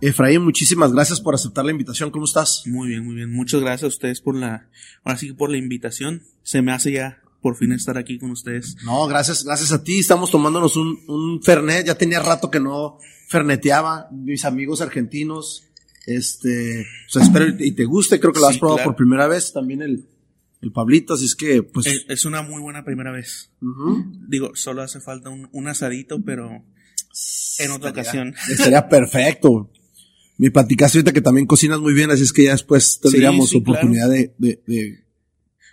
Efraín, muchísimas gracias por aceptar la invitación. ¿Cómo estás? Muy bien, muy bien. Muchas gracias a ustedes por la, ahora sí por la invitación. Se me hace ya por fin estar aquí con ustedes. No, gracias, gracias a ti. Estamos tomándonos un, un Fernet. Ya tenía rato que no ferneteaba. Mis amigos argentinos. Este, o sea, espero y te guste. Creo que lo has probado por primera vez. También el, el Pablito, así es que, pues. Es, una muy buena primera vez. Digo, solo hace falta un, un asadito, pero en otra ocasión. Estaría perfecto me platicaste ahorita que también cocinas muy bien, así es que ya después tendríamos oportunidad de, de,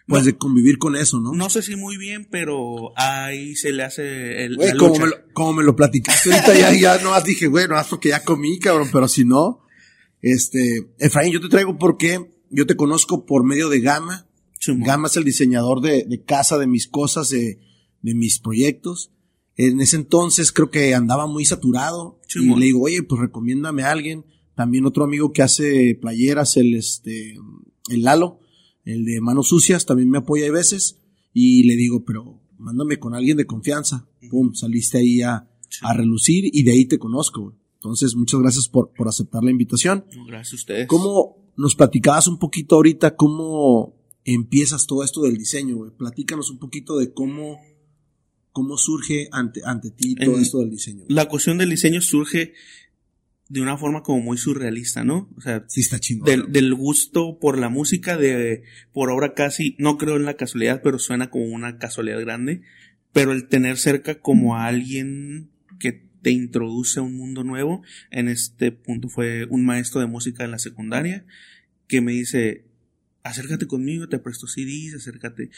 pues de convivir con eso, ¿no? No sé si muy bien, pero ahí se le hace el. como, me lo, como me lo platicaste ahorita, ya, ya no dije, güey, no, porque ya comí, cabrón, pero si no, este, Efraín, yo te traigo porque yo te conozco por medio de Gama. Gama es el diseñador de, de casa, de mis cosas, de, de mis proyectos. En ese entonces creo que andaba muy saturado. y le digo, oye, pues recomiéndame a alguien también otro amigo que hace playeras, el este, el Lalo, el de manos sucias, también me apoya a veces. Y le digo, pero mándame con alguien de confianza. Pum, saliste ahí a, a relucir y de ahí te conozco, Entonces, muchas gracias por, por aceptar la invitación. Gracias a ustedes. ¿Cómo nos platicabas un poquito ahorita cómo empiezas todo esto del diseño, güey? Platícanos un poquito de cómo, cómo surge ante, ante ti todo esto del diseño. La cuestión del diseño surge de una forma como muy surrealista, ¿no? O sea, sí está Del, del, gusto por la música, de, por obra casi, no creo en la casualidad, pero suena como una casualidad grande, pero el tener cerca como a alguien que te introduce a un mundo nuevo, en este punto fue un maestro de música en la secundaria, que me dice, acércate conmigo, te presto CDs, acércate.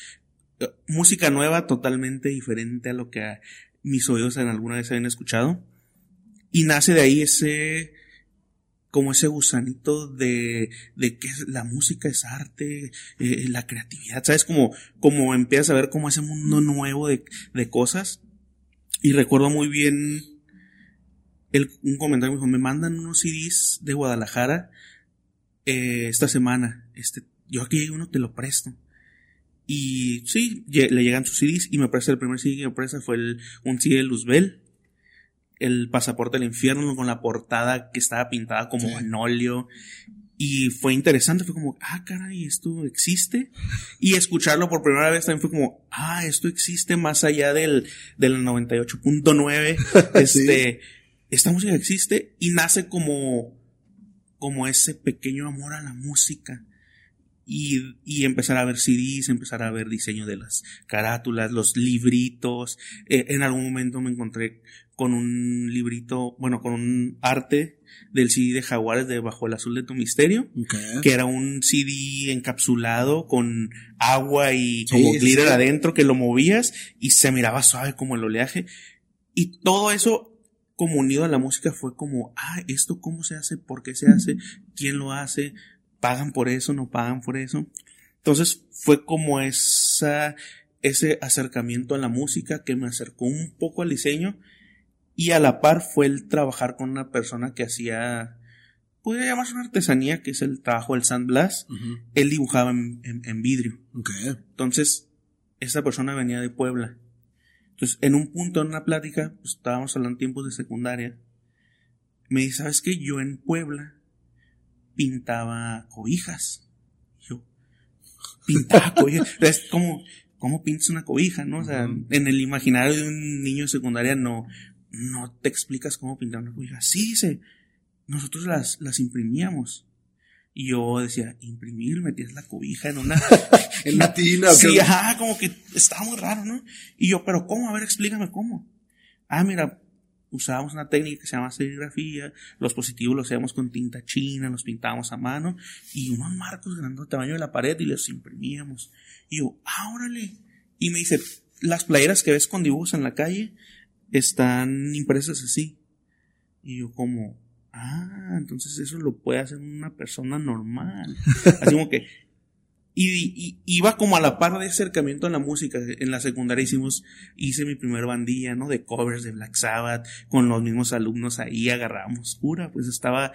Música nueva totalmente diferente a lo que mis oídos en alguna vez habían escuchado y nace de ahí ese, como ese gusanito de, de que la música es arte, eh, la creatividad, ¿sabes? Como, como empiezas a ver como ese mundo nuevo de, de cosas. Y recuerdo muy bien el, un comentario, me dijo, me mandan unos CDs de Guadalajara eh, esta semana. Este, yo aquí hay uno, te lo presto. Y sí, le llegan sus CDs y me presta el primer CD que me presta fue el, un CD de Luzbel el pasaporte del infierno con la portada que estaba pintada como en óleo. Y fue interesante, fue como, ah, caray, esto existe. Y escucharlo por primera vez también fue como, ah, esto existe más allá del, del 98.9. este, esta música existe y nace como, como ese pequeño amor a la música. Y, y, empezar a ver CDs, empezar a ver diseño de las carátulas, los libritos. Eh, en algún momento me encontré con un librito, bueno, con un arte del CD de Jaguares de Bajo el Azul de tu Misterio, que era un CD encapsulado con agua y como glitter adentro que lo movías y se miraba suave como el oleaje. Y todo eso como unido a la música fue como, ah, esto cómo se hace, por qué se hace, quién lo hace, pagan por eso, no pagan por eso. Entonces fue como esa, ese acercamiento a la música que me acercó un poco al diseño y a la par fue el trabajar con una persona que hacía, podría llamarse una artesanía, que es el trabajo del sandblast. Él dibujaba en, vidrio. Entonces, esta persona venía de Puebla. Entonces, en un punto, en una plática, pues estábamos hablando en tiempos de secundaria, me dice, ¿sabes qué? Yo en Puebla pintaba cobijas. Yo, pintaba cobijas. es como, ¿cómo pintas una cobija, no? O sea, en el imaginario de un niño de secundaria no, no te explicas cómo pintar una cobija. Sí, dice, nosotros las, las imprimíamos. Y yo decía, imprimir, metías la cobija en una... en la tina. Sí, ajá, como que estaba muy raro, ¿no? Y yo, pero ¿cómo? A ver, explícame cómo. Ah, mira, usábamos una técnica que se llama serigrafía, los positivos los hacíamos con tinta china, los pintábamos a mano, y unos marcos grandes tamaño de la pared y los imprimíamos. Y yo, ah, órale. Y me dice, las playeras que ves con dibujos en la calle, están impresas así. Y yo como, ah, entonces eso lo puede hacer una persona normal. Así como que, y, iba como a la par de acercamiento a la música. En la secundaria hicimos, hice mi primer bandilla, ¿no? De covers de Black Sabbath, con los mismos alumnos ahí, agarramos pura, pues estaba,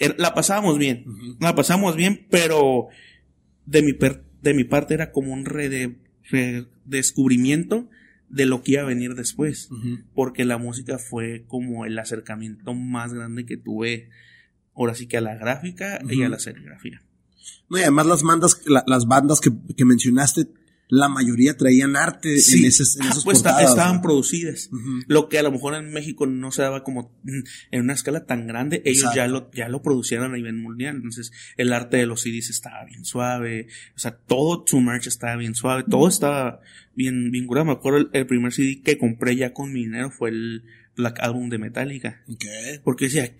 er, la pasábamos bien, la pasábamos bien, pero de mi, de mi parte era como un re de, descubrimiento de lo que iba a venir después. Porque la música fue como el acercamiento más grande que tuve, ahora sí que a la gráfica y a la serigrafía. No, y además las bandas, las bandas que, que mencionaste la mayoría traían arte en, esos, en pues estaban producidas. Lo que a lo mejor en México no se daba como en una escala tan grande, ellos ya lo, ya lo producían a nivel mundial. Entonces, el arte de los CDs estaba bien suave, o sea, todo su merch estaba bien suave, todo estaba bien, bien curado. Me acuerdo el, primer CD que compré ya con mi dinero fue el Black Album de Metallica. Porque decía,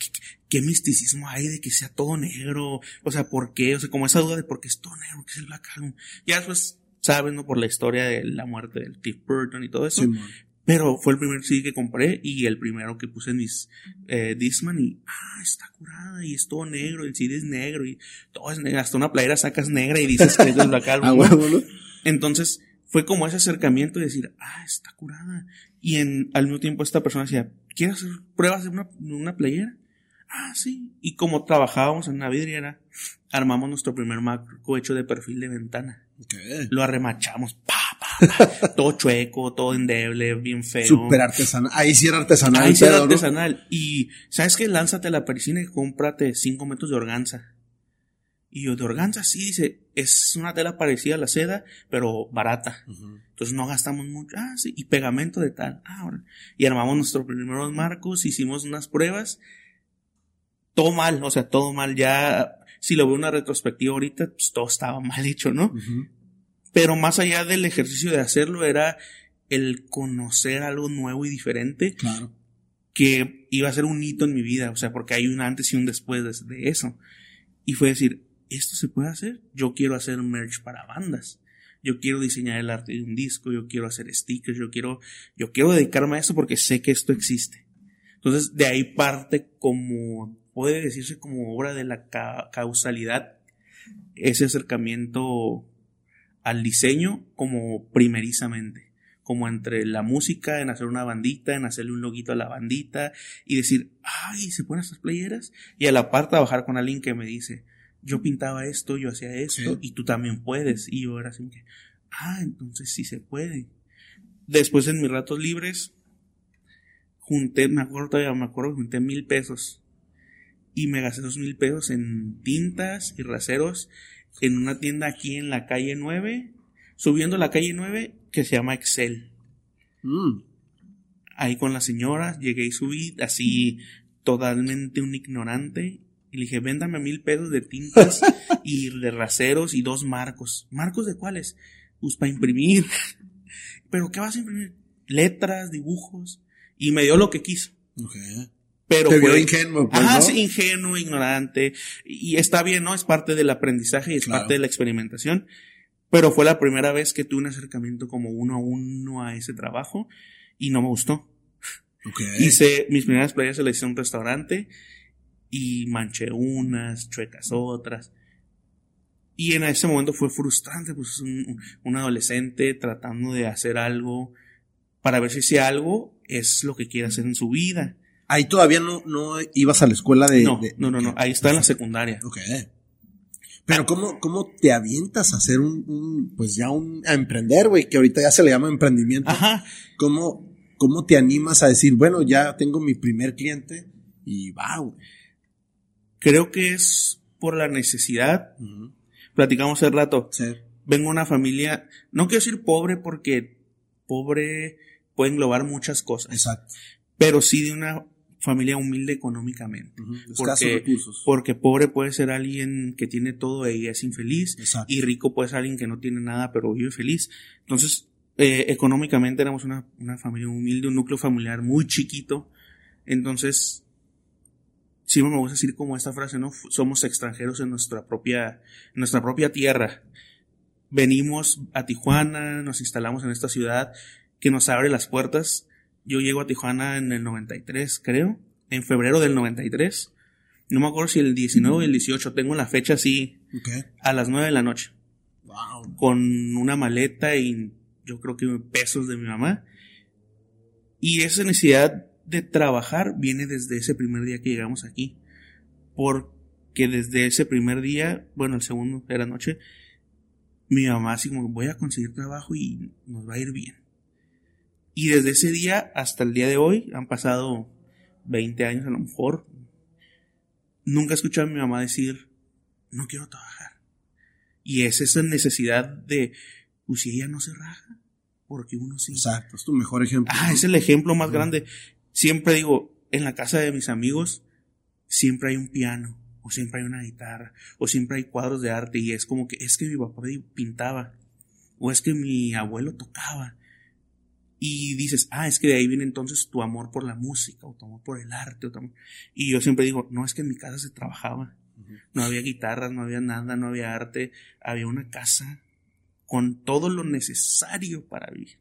¿qué, misticismo hay de que sea todo negro? O sea, ¿por qué? O sea, como esa duda de por qué es todo negro, qué es el Black Album. Ya después sabes, ¿no? Por la historia de la muerte del Cliff Burton y todo eso. pero fue el primer CD que compré y el primero que puse en mis eh, Disman y, ah, está curada y es todo negro, el CD es negro y todo es negro, hasta una playera sacas negra y dices que es del Black Album. Ah, Entonces, fue como ese acercamiento y decir, ah, está curada. Y en, al mismo tiempo esta persona decía, ¿quieres hacer pruebas de una, una playera? Ah, sí. Y como trabajábamos en una vidriera, armamos nuestro primer marco hecho de perfil de ventana. Lo arremachamos, pa, pa, todo chueco, todo endeble, bien feo. Súper artesanal. Ahí sí era artesanal. Ahí sí era artesanal. Y, ¿sabes qué? Lánzate la parisina y cómprate 5 metros de organza. Y yo, de organza, sí, dice, es una tela parecida a la seda, pero barata. Entonces no gastamos mucho. Ah, sí, y pegamento de tal. Ah, Y armamos nuestros primeros marcos, hicimos unas pruebas. Todo mal, o sea, todo mal. Ya si lo veo una retrospectiva ahorita, pues todo estaba mal hecho, ¿no? Pero más allá del ejercicio de hacerlo, era el conocer algo nuevo y diferente. Claro. Que iba a ser un hito en mi vida, o sea, porque hay un antes y un después de, eso. Y fue decir, esto se puede hacer. Yo quiero hacer merch para bandas. Yo quiero diseñar el arte de un disco, yo quiero hacer stickers, yo quiero, yo quiero dedicarme a eso porque sé que esto existe. Entonces, de ahí parte como puede decirse como obra de la causalidad, ese acercamiento al diseño como primerizamente, como entre la música, en hacer una bandita, en hacerle un loguito a la bandita y decir, ay, se ponen estas playeras y a la par trabajar con alguien que me dice, yo pintaba esto, yo hacía esto y tú también puedes y yo era así que, ah, entonces sí se puede. Después en mis ratos libres junté, me acuerdo todavía, me acuerdo, junté mil pesos y me gasté dos mil pesos en tintas y raseros en una tienda aquí en la calle 9, subiendo la calle 9 que se llama Excel. Mm. Ahí con la señora llegué y subí así totalmente un ignorante y le dije, véndame mil pesos de tintas y de raseros y dos marcos. ¿Marcos de cuáles? Pues para imprimir. ¿Pero qué vas a imprimir? Letras, dibujos. Y me dio lo que quiso. Pero fue ingenuo, pues, ingenuo, ignorante. Y está bien, ¿no? Es parte del aprendizaje y es parte de la experimentación. Pero fue la primera vez que tuve un acercamiento como uno a uno a ese trabajo y no me gustó. Hice mis primeras playas se las hice en un restaurante y manché unas, chuecas otras. Y en ese momento fue frustrante, pues un, un adolescente tratando de hacer algo para ver si ese algo es lo que quiere hacer en su vida. Ahí todavía no, no ibas a la escuela de... No, no, no, no, ahí está en la secundaria. Ok. Pero ¿cómo, cómo te avientas a hacer un, pues ya un, a emprender, güey, que ahorita ya se le llama emprendimiento? Ajá. ¿Cómo, cómo te animas a decir, bueno, ya tengo mi primer cliente y wow? Creo que es por la necesidad. Platicamos hace rato. Sí. Vengo de una familia, no quiero decir pobre porque pobre puede englobar muchas cosas. Exacto. Pero sí de una familia humilde económicamente. porque, porque pobre puede ser alguien que tiene todo y es infeliz. Y rico puede ser alguien que no tiene nada pero vive feliz. Entonces, eh, económicamente éramos una, una familia humilde, un núcleo familiar muy chiquito. Entonces, sí me gusta decir como esta frase, ¿no? Somos extranjeros en nuestra propia, en nuestra propia tierra. Venimos a Tijuana, nos instalamos en esta ciudad que nos abre las puertas yo llego a Tijuana en el 93, creo. En febrero del 93. No me acuerdo si el 19 o el 18. Tengo la fecha así. A las 9 de la noche. Wow. Con una maleta y yo creo que pesos de mi mamá. Y esa necesidad de trabajar viene desde ese primer día que llegamos aquí. Porque desde ese primer día, bueno, el segundo era noche, mi mamá así como, voy a conseguir trabajo y nos va a ir bien. Y desde ese día hasta el día de hoy, han pasado 20 años a lo mejor, nunca he escuchado a mi mamá decir, no quiero trabajar. Y es esa necesidad de, pues si ella no se raja, porque uno sí. Exacto, es tu mejor ejemplo. Ah, es el ejemplo más grande. Siempre digo, en la casa de mis amigos, siempre hay un piano, o siempre hay una guitarra, o siempre hay cuadros de arte, y es como que es que mi papá pintaba, o es que mi abuelo tocaba. Y dices, ah, es que de ahí viene entonces tu amor por la música, o tu amor por el arte. O Y yo siempre digo, no, es que en mi casa se trabajaba. No había guitarras, no había nada, no había arte. Había una casa con todo lo necesario para vivir.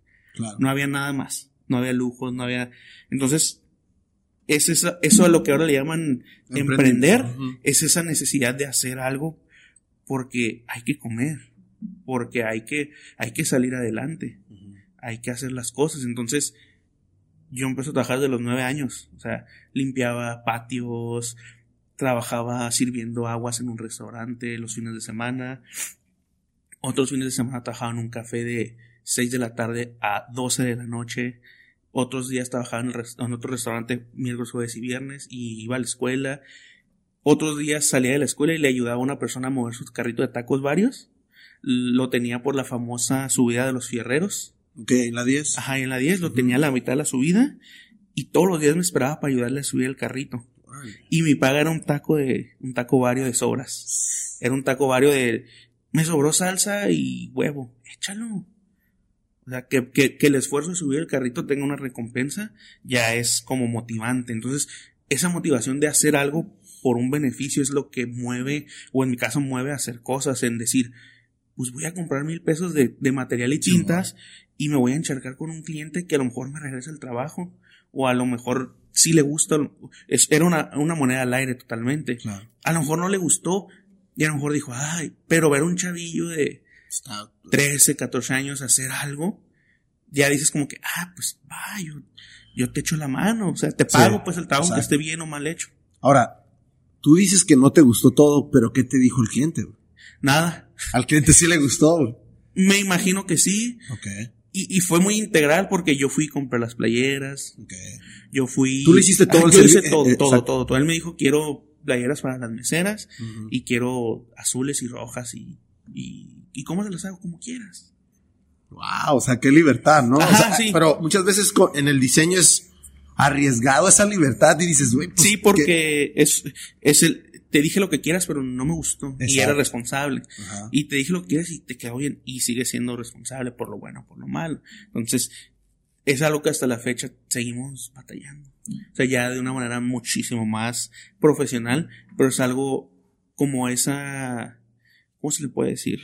No había nada más. No había lujos, no había. Entonces, es eso, eso a lo que ahora le llaman emprender, es esa necesidad de hacer algo porque hay que comer, porque hay que, hay que salir adelante, hay que hacer las cosas. Entonces, yo empecé a trabajar de los nueve años, o sea, limpiaba patios, trabajaba sirviendo aguas en un restaurante los fines de semana. Otros fines de semana trabajaba en un café de 6 de la tarde a 12 de la noche. Otros días trabajaba en, en otro restaurante miércoles, jueves y viernes y iba a la escuela. Otros días salía de la escuela y le ayudaba a una persona a mover su carrito de tacos varios. Lo tenía por la famosa subida de los fierreros. Ok, en la 10. Ajá, en la 10 lo tenía a la mitad de la subida y todos los días me esperaba para ayudarle a subir el carrito. Y mi paga era un taco de, un taco vario de sobras. Era un taco vario de, me sobró salsa y huevo, échalo. O sea, que, que, que el esfuerzo de subir el carrito tenga una recompensa ya es como motivante. Entonces, esa motivación de hacer algo por un beneficio es lo que mueve, o en mi caso mueve a hacer cosas, en decir, pues voy a comprar mil pesos de, de material y tintas y me voy a encharcar con un cliente que a lo mejor me regresa el trabajo, o a lo mejor si le gusta, era una, una moneda al aire totalmente. A lo mejor no le gustó y a lo mejor dijo, ay, pero ver un chavillo de 13, 14 años hacer algo, ya dices como que, ah, pues va, yo, te echo la mano, o sea, te pago pues el trabajo que esté bien o mal hecho. Ahora, tú dices que no te gustó todo, pero ¿qué te dijo el cliente? Nada. Al cliente sí le gustó. Me imagino que sí. Okay. Y, y, fue muy integral porque yo fui y compré las playeras. Okay. Yo fui. Tú le hiciste todo ah, el Yo hice todo, Eh, todo, exacto. todo, Él me dijo, quiero playeras para las meseras y quiero azules y rojas y, y, y cómo se las hago como quieras. Wow, o sea, qué libertad, ¿no? O Ajá, sea, sí. Pero muchas veces en el diseño es arriesgado esa libertad y dices, güey, pues, sí, ¿qué? porque es, es el, te dije lo que quieras, pero no me gustó. Y era responsable. Ajá. Y te dije lo que quieras y te quedó bien. Y sigue siendo responsable por lo bueno, por lo malo. Entonces, es algo que hasta la fecha seguimos batallando. O sea, ya de una manera muchísimo más profesional, pero es algo como esa, ¿cómo se le puede decir?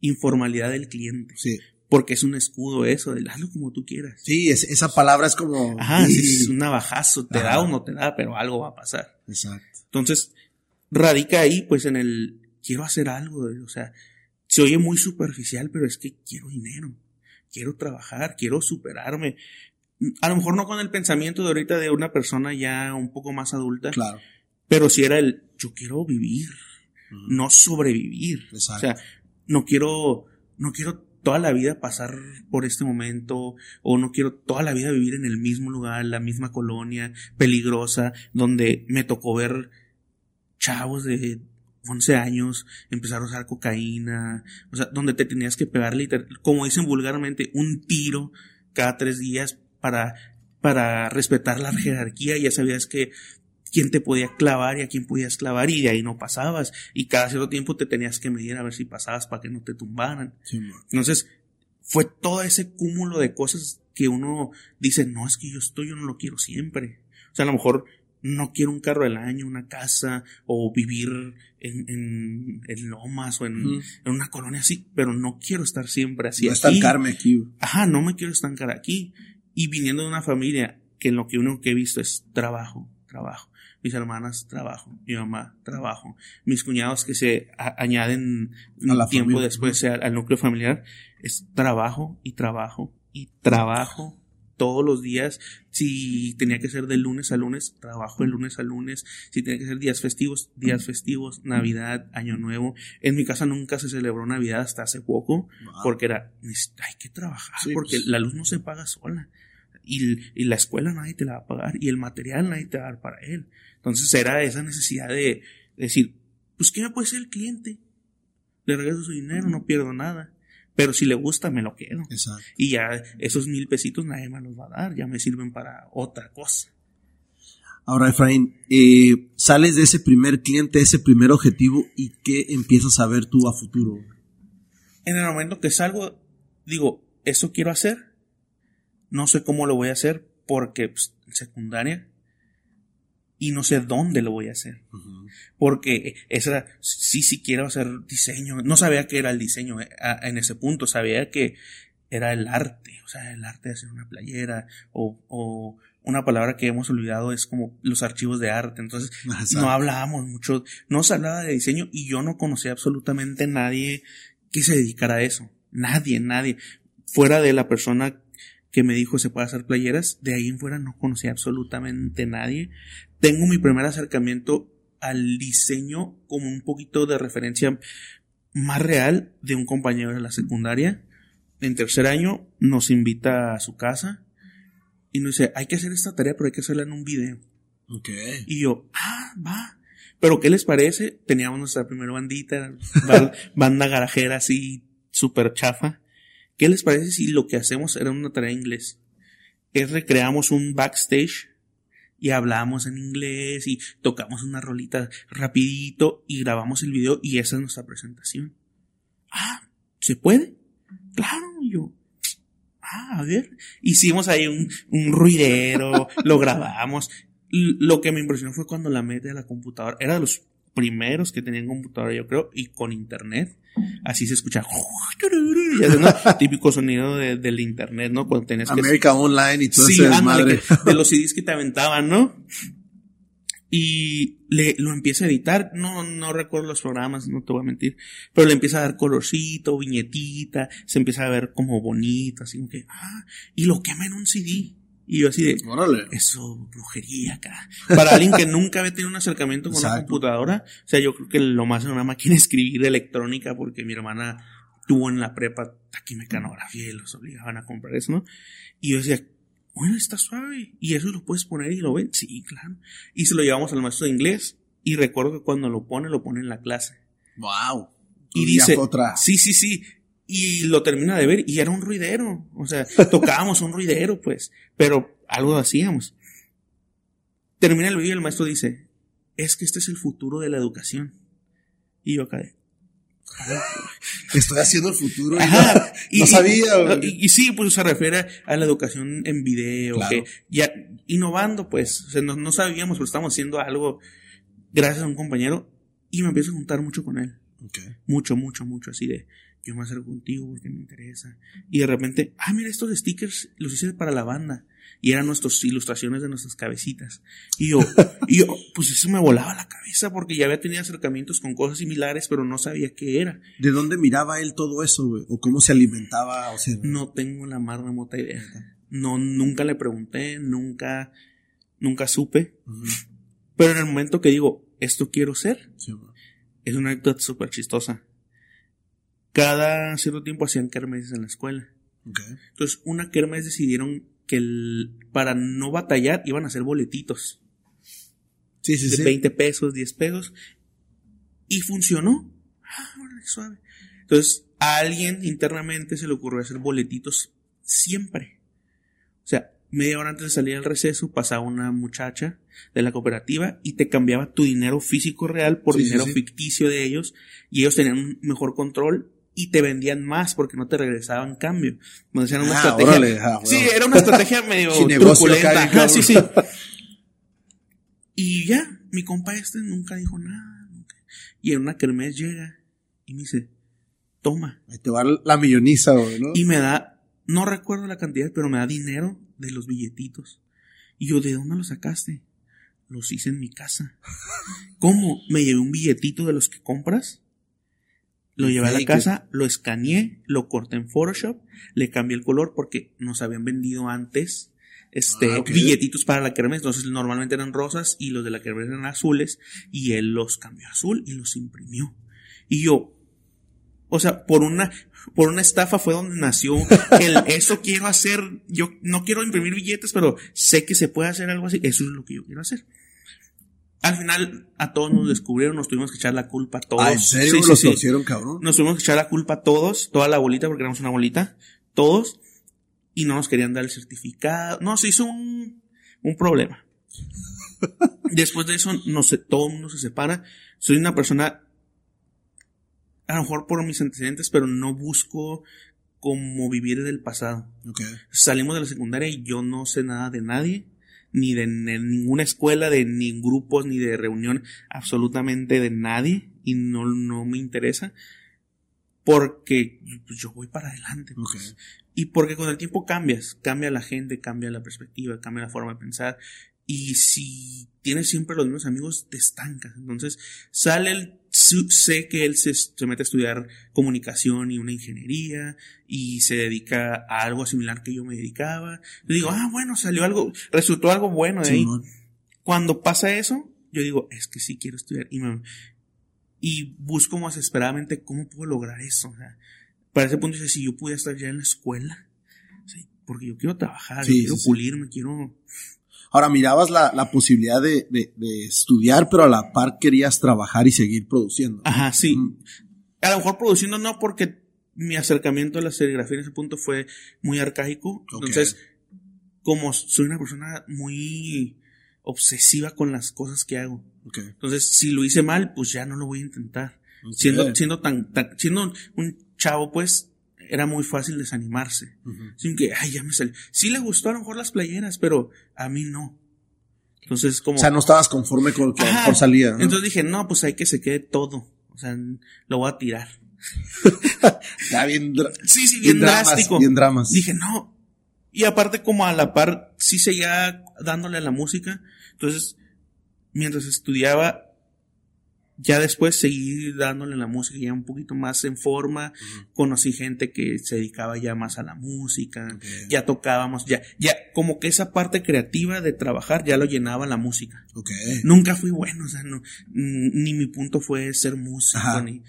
Informalidad del cliente. Sí, Porque es un escudo eso, de hazlo como tú quieras. sí, es- esa palabra es como... Ajá, Sí. es un navajazo, te da o no te da, pero algo va a pasar. Exacto. Entonces, radica ahí, pues, en el quiero hacer algo, o sea, se oye muy superficial, pero es que quiero dinero, quiero trabajar, quiero superarme. A lo mejor no con el pensamiento de ahorita de una persona ya un poco más adulta, Claro. pero si era el yo quiero vivir, no sobrevivir. Exacto. O sea, no quiero, no quiero toda la vida pasar por este momento, o no quiero toda la vida vivir en el mismo lugar, la misma colonia peligrosa, donde me tocó ver chavos de 11 años empezar a usar cocaína, o sea, donde te tenías que pegar, literal, como dicen vulgarmente, un tiro cada tres días para, para respetar la jerarquía, ya sabías que quién te podía clavar y a quién podías clavar y de ahí no pasabas y cada cierto tiempo te tenías que medir a ver si pasabas para que no te tumbaran. Sí. Entonces, fue todo ese cúmulo de cosas que uno dice, no, es que yo estoy, yo no lo quiero siempre. O sea, a lo mejor no quiero un carro del año, una casa, o vivir en, en, en lomas o en, en una colonia así, pero no quiero estar siempre así. no aquí. estancarme aquí. Ajá, no me quiero estancar aquí. Y viniendo de una familia que lo que uno que he visto es trabajo, trabajo. Mis hermanas, trabajo. Mi mamá, trabajo. Mis cuñados que se añaden A un tiempo familia. después al núcleo familiar, es trabajo y trabajo y trabajo, todos los días. Si tenía que ser de lunes a lunes, trabajo de lunes a lunes. Si tenía que ser días festivos, días festivos, Navidad, Año Nuevo. En mi casa nunca se celebró Navidad hasta hace poco, porque era, hay que trabajar, porque pues. la luz no se paga sola. Y, y, la escuela nadie te la va a pagar, y el material nadie te va a dar para él. Entonces era esa necesidad de decir, pues ¿qué me puede ser el cliente? Le regreso su dinero, no pierdo nada. Pero si le gusta, me lo quedo. Exacto. Y ya esos mil pesitos nadie me los va a dar, ya me sirven para otra cosa. Ahora, Efraín, eh, sales de ese primer cliente, ese primer objetivo, y ¿qué empiezas a ver tú a futuro? En el momento que salgo, digo, eso quiero hacer, no sé cómo lo voy a hacer, porque pues, secundaria y no sé dónde lo voy a hacer. Porque esa, sí, sí quiero hacer diseño. No sabía que era el diseño eh, en ese punto, sabía que era el arte, o sea, el arte de hacer una playera o, o una palabra que hemos olvidado es como los archivos de arte. Entonces, no hablábamos mucho, no se hablaba de diseño y yo no conocía absolutamente nadie que se dedicara a eso. Nadie, nadie. Fuera de la persona que me dijo se puede hacer playeras, de ahí en fuera no conocía absolutamente nadie. Tengo mi primer acercamiento al diseño como un poquito de referencia más real de un compañero de la secundaria. En tercer año nos invita a su casa y nos dice, hay que hacer esta tarea, pero hay que hacerla en un video. Okay. Y yo, ah, va. Pero ¿qué les parece? Teníamos nuestra primera bandita, banda garajera así, súper chafa. ¿Qué les parece si lo que hacemos era una tarea en inglés? Es recreamos un backstage y hablamos en inglés y tocamos una rolita rapidito y grabamos el video y esa es nuestra presentación. Ah, ¿se puede? Claro, yo. Ah, a ver. Hicimos ahí un, un ruidero, lo grabamos. Lo que me impresionó fue cuando la mete a la computadora. Era de los primeros que tenían computadora, yo creo, y con internet. Así se escucha. Típico sonido de, del internet, ¿no? Cuando tenés América Online y todo sí, ese madre. de los CDs que te aventaban, ¿no? Y le, lo empieza a editar, no, no recuerdo los programas, no te voy a mentir, pero le empieza a dar colorcito, viñetita, se empieza a ver como bonito, así como que, ah, y lo quema en un CD. Y yo así de, eso, brujería acá. Para alguien que nunca había tenido un acercamiento con una computadora, o sea, yo creo que lo más en una máquina es escribir electrónica, porque mi hermana tuvo en la prepa taquimecanografía y los obligaban a comprar eso, ¿no? Y yo decía, bueno, está suave. Y eso lo puedes poner y lo ven. Sí, claro. Y se lo llevamos al maestro de inglés. Y recuerdo que cuando lo pone, lo pone en la clase. Wow. Y dice, otra. sí, sí, sí y lo termina de ver y era un ruidero. O sea, tocábamos un ruidero, pues, pero algo hacíamos. Termina el video y el maestro dice, es que este es el futuro de la educación. Y yo acá Estoy haciendo el futuro. Y no, sabía. Y, sí, pues se refiere a la educación en video, que ya innovando, pues, o sea, no, sabíamos, pero estamos haciendo algo gracias a un compañero y me empiezo a juntar mucho con él. Mucho, mucho, mucho, así de, yo me acerco contigo porque me interesa. Y de repente, ah, mira, estos stickers los hice para la banda. Y eran nuestras ilustraciones de nuestras cabecitas. Y yo, y yo, pues eso me volaba la cabeza porque ya había tenido acercamientos con cosas similares, pero no sabía qué era. ¿De dónde miraba él todo eso, güey? ¿O cómo se alimentaba? O sea, no tengo la más remota idea. No, nunca le pregunté, nunca, nunca supe. Pero en el momento que digo, esto quiero ser, es una anécdota súper chistosa cada cierto tiempo hacían kermeses en la escuela. Entonces, una kermes decidieron que para no batallar iban a hacer boletitos. Sí, sí, de 20 pesos, 10 pesos. Y funcionó. Ah, suave. Entonces, a alguien internamente se le ocurrió hacer boletitos siempre. O sea, media hora antes de salir al receso pasaba una muchacha de la cooperativa y te cambiaba tu dinero físico real por dinero ficticio de ellos y ellos tenían un mejor control y te vendían más porque no te regresaban cambio. una ah, estrategia. Sí, era una estrategia medio truculenta. sí, sí. Y ya, mi compa este nunca dijo nada. Y en una kermés llega y me dice, toma. Ahí te va la milloniza, ¿no? Y me da, no recuerdo la cantidad, pero me da dinero de los billetitos. Y yo, ¿de dónde los sacaste? Los hice en mi casa. ¿Cómo? Me llevé un billetito de los que compras Lo llevé a la casa, lo escaneé, lo corté en Photoshop, le cambié el color porque nos habían vendido antes este Ah, billetitos para la kermés, entonces normalmente eran rosas y los de la kermés eran azules y él los cambió a azul y los imprimió. Y yo, o sea, por una por una estafa fue donde nació el eso quiero hacer, yo no quiero imprimir billetes, pero sé que se puede hacer algo así, eso es lo que yo quiero hacer. Al final a todos nos descubrieron, nos tuvimos que echar la culpa a todos. Ah, ¿en serio? Sí, ¿Los sí. torcieron, cabrón? Nos tuvimos que echar la culpa a todos, toda la bolita, porque éramos una bolita, todos, y no nos querían dar el certificado. No, se hizo un, un problema. Después de eso, no sé, todo el mundo se separa. Soy una persona, a lo mejor por mis antecedentes, pero no busco como vivir del pasado. Ok. Salimos de la secundaria y yo no sé nada de nadie, ni de, ninguna escuela, de ni grupos, ni de reunión, absolutamente de nadie, y no, no me interesa, porque yo voy para adelante. pues. Y porque con el tiempo cambias, cambia la gente, cambia la perspectiva, cambia la forma de pensar. Y si tienes siempre los mismos amigos, te estancas. Entonces, sale el, sé que él se, se mete a estudiar comunicación y una ingeniería y se dedica a algo similar que yo me dedicaba. Yo digo, ah, bueno, salió algo, resultó algo bueno de ahí. Cuando pasa eso, yo digo, es que sí quiero estudiar. Y, me- y busco más desesperadamente cómo puedo lograr eso. O sea, para ese punto si yo pudiera estar ya en la escuela, sí, porque yo quiero trabajar, Sí, yo quiero pulirme, quiero... Ahora, mirabas la, la posibilidad de, de- de estudiar, pero a la par querías trabajar y seguir produciendo. Ajá, sí. Mm. A lo mejor produciendo no, porque mi acercamiento a la serigrafía en ese punto fue muy arcaico. Entonces, como soy una persona muy obsesiva con las cosas que hago. Entonces, si lo hice mal, pues ya no lo voy a intentar. Siendo, siendo tan, tan- siendo un chavo, pues, era muy fácil desanimarse. Sin que, ay, ya me salió. Sí le gustó a lo mejor las playeras, pero a mí no. Entonces, como. O sea, no estabas conforme con lo que a lo Ajá. mejor salía. ¿no? Entonces dije, no, pues hay que se quede todo. O sea, lo voy a tirar. ya bien, Sí, sí, bien, drástico. bien dramas. Dije, no. Y aparte, como a la par, sí seguía dándole a la música. Entonces, mientras estudiaba, ya después seguí dándole la música ya un poquito más en forma. Conocí gente que se dedicaba ya más a la música. Ya tocábamos, ya, ya, como que esa parte creativa de trabajar ya lo llenaba la música. Ok. Nunca fui bueno, o sea, no, ni mi punto fue ser músico, Ajá. ni,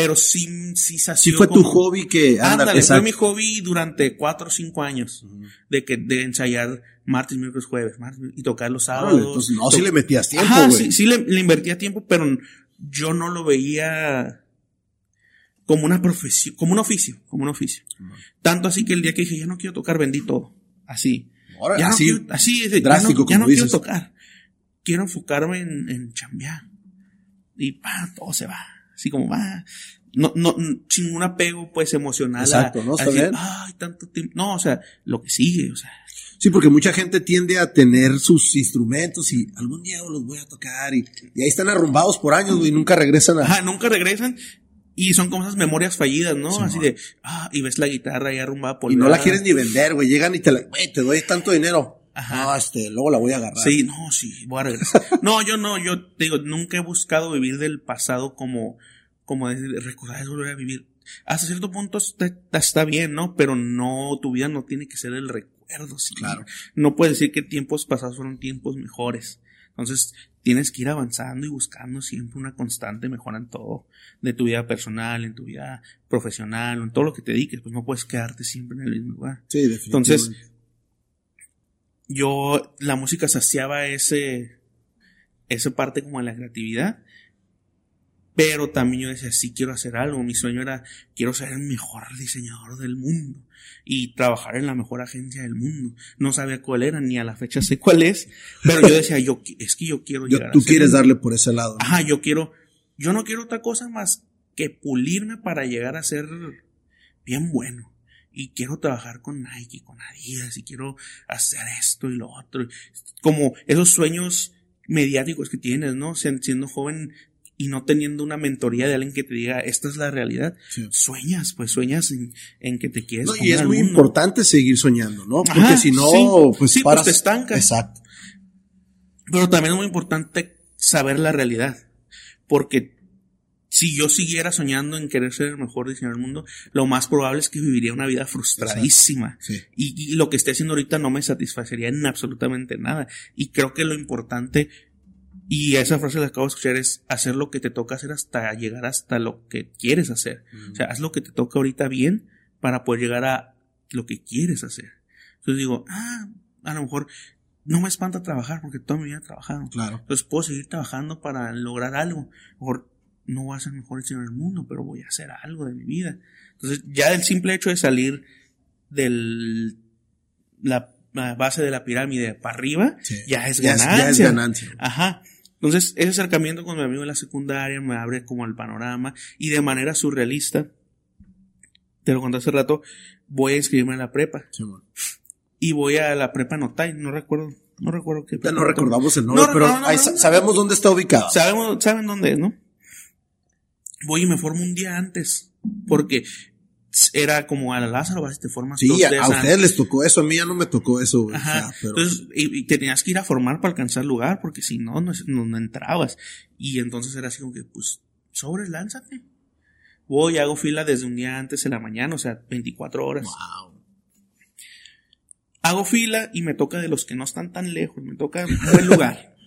pero sí, sí Sí fue tu hobby que, Ándale, fue mi hobby durante cuatro o cinco años, de que, de ensayar martes, miércoles, jueves, martes, y tocar los sábados. entonces, no, sí le metías tiempo, Ajá, güey. sí, sí le, le invertía tiempo, pero yo no lo veía como una profesión, como un oficio, como un oficio. Tanto así que el día que dije, ya no quiero tocar, vendí todo. Así. Órale, Ya no así, quiero- así es de, drástico, ya no, ya como no quiero tocar. Quiero enfocarme en, en chambear. Y pa, todo se va. Así como va. No, no, sin un apego, pues, emocional. a- Exacto, ¿no? a decir. Ay, tanto tiempo. No, o sea, lo que sigue, o sea. Sí, porque mucha gente tiende a tener sus instrumentos y algún día los voy a tocar y, y ahí están arrumbados por años, güey, y nunca regresan a... Ajá, nunca regresan. Y son como esas memorias fallidas, ¿no? Sí, Así de, ah, y ves la guitarra ahí arrumbada por y no la quieres ni vender, güey. Llegan y te la, güey, te doy tanto dinero. Ajá. No, este, luego la voy a agarrar. Sí, no, sí, voy a regresar. No, yo no, yo te digo, nunca he buscado vivir del pasado como, como decir, recordar es volver a vivir. Hasta cierto punto está, está- bien, ¿no? Pero no, tu vida no tiene que ser el recuerdo, sí. Claro. No puedes decir que tiempos pasados fueron tiempos mejores. Entonces, tienes que ir avanzando y buscando siempre una constante mejora en todo, de tu vida personal, en tu vida profesional, en todo lo que te dediques, pues no puedes quedarte siempre en el mismo lugar. Sí, definitivamente. Entonces, yo, la música saciaba ese, esa parte como de la creatividad, pero también yo decía, sí quiero hacer algo, mi sueño era, quiero ser el mejor diseñador del mundo y trabajar en la mejor agencia del mundo. No sabía cuál era, ni a la fecha sé cuál es, pero yo decía, yo, es que yo quiero Yo- llegar tú a quieres darle por ese lado. ¿no? Ajá, yo quiero, yo no quiero otra cosa más que pulirme para llegar a ser bien bueno. Y quiero trabajar con Nike, con Adidas, y quiero hacer esto y lo otro. Como esos sueños mediáticos que tienes, ¿no? Sien- Siendo joven y no teniendo una mentoría de alguien que te diga, esta es la realidad. Sí. Sueñas, pues sueñas en, en que te quieres No, y es muy mundo. importante seguir soñando, ¿no? Porque Ajá, si no, sí. pues Sí, pues paras. te estancas. Exacto. Pero también es muy importante saber la realidad. Porque si yo siguiera soñando en querer ser el mejor diseñador del mundo, lo más probable es que viviría una vida frustradísima. Y, y, lo que esté haciendo ahorita no me satisfacería en absolutamente nada. Y creo que lo importante, y esa frase la acabo de escuchar, es hacer lo que te toca hacer hasta llegar hasta lo que quieres hacer. O sea, haz lo que te toca ahorita bien para poder llegar a lo que quieres hacer. Entonces digo, ah, a lo mejor no me espanta trabajar porque toda mi vida he trabajado. Claro. Entonces puedo seguir trabajando para lograr algo. mejor no voy a ser mejor en el mundo, pero voy a hacer algo de mi vida. Entonces, ya el simple hecho de salir del la, base de la pirámide para arriba, ya es ganancia. Ya es, ganancia. Ajá. Entonces, ese acercamiento con mi amigo de la secundaria me abre como el panorama y de manera surrealista, te lo conté hace rato, voy a inscribirme en la prepa. Y voy a la prepa Notay, no recuerdo, no recuerdo qué. Ya no recordamos el nombre, pero sabemos dónde está ubicado. Sabemos, saben dónde es, ¿no? Voy y me formo un día antes, porque era como a la Lázaro, vas y te formas. Sí, a, ustedes les tocó eso, a mí ya no me tocó eso. Ajá. Entonces, y, tenías que ir a formar para alcanzar lugar, porque si no, no, no, entrabas. Y entonces era así como que, pues, sobre, lánzate. Voy, y hago fila desde un día antes en la mañana, o sea, 24 horas. Wow. Hago fila y me toca de los que no están tan lejos, me toca un buen lugar.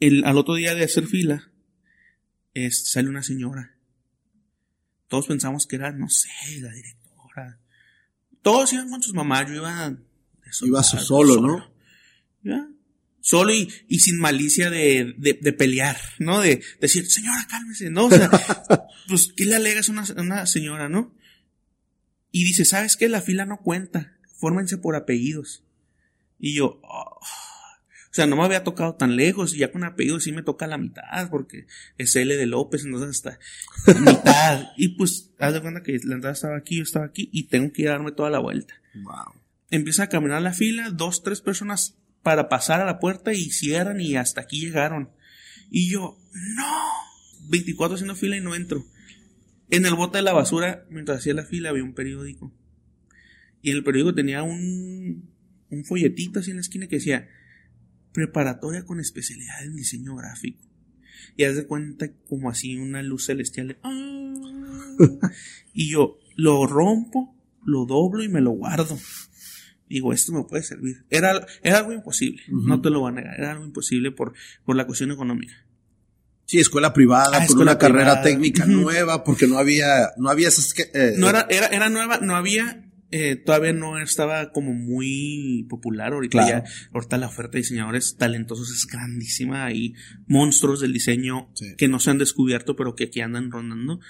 El, al otro día de hacer fila, sale una señora. Todos pensamos que era, no sé, la directora. Todos iban con sus mamás, yo iba... Iba solo, ¿no? ¿Ya? Solo y, y, sin malicia de, de, pelear, ¿no? De, decir, señora, cálmese, ¿no? O sea, pues, ¿qué le alegas a una, una señora, no? Y dice, ¿sabes qué? La fila no cuenta. Fórmense por apellidos. Y yo, oh, sea, no me había tocado tan lejos y ya con apellido sí me toca la mitad porque es L de López, entonces hasta mitad. Y pues, haz de cuenta que la entrada estaba aquí, yo estaba aquí y tengo que darme toda la vuelta. Wow. Empieza a caminar la fila, dos, tres personas para pasar a la puerta y cierran y hasta aquí llegaron. Y yo, no, 24 haciendo fila y no entro. En el bote de la basura, mientras hacía la fila, había un periódico. Y el periódico tenía un, un folletito así en la esquina que decía, preparatoria con especialidad en diseño gráfico. Y haz de cuenta como así una luz celestial. ¡ah! y yo lo rompo, lo doblo y me lo guardo. Digo, esto me puede servir. Era, era algo imposible, no te lo voy a negar, era algo imposible por, por la cuestión económica. Sí, escuela privada, ah, una carrera técnica nueva, porque no había, no había esas que, eh, no era, era, era nueva, no había eh, todavía no estaba como muy popular. Ahorita ya, ahorita la oferta de diseñadores talentosos es grandísima. Hay monstruos del diseño que no se han descubierto, pero que aquí andan rondando.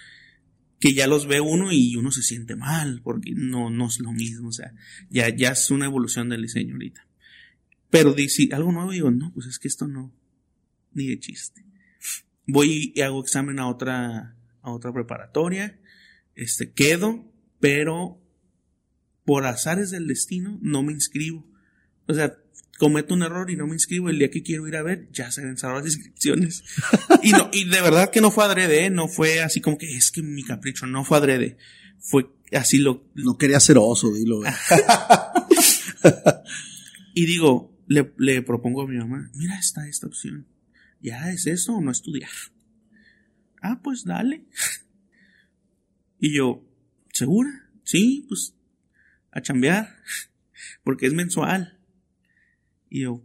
Que ya los ve uno y uno se siente mal, porque no, no es lo mismo. O sea, ya, ya es una evolución del diseño ahorita. Pero si algo nuevo, digo, no, pues es que esto no, ni de chiste. Voy y hago examen a otra, a otra preparatoria, este, quedo, pero por azares del destino, no me inscribo. O sea, cometo un error y no me inscribo. El día que quiero ir a ver, ya se venzaron las inscripciones. y no, y de verdad que no fue adrede, ¿eh? no fue así como que es que mi capricho, no fue adrede. Fue así lo. No quería ser oso, dilo. y digo, le, le propongo a mi mamá, mira, está esta opción. ¿Ya es eso o no estudiar? Ah, pues dale. y yo, ¿segura? Sí, pues a chambear, porque es mensual. Y yo,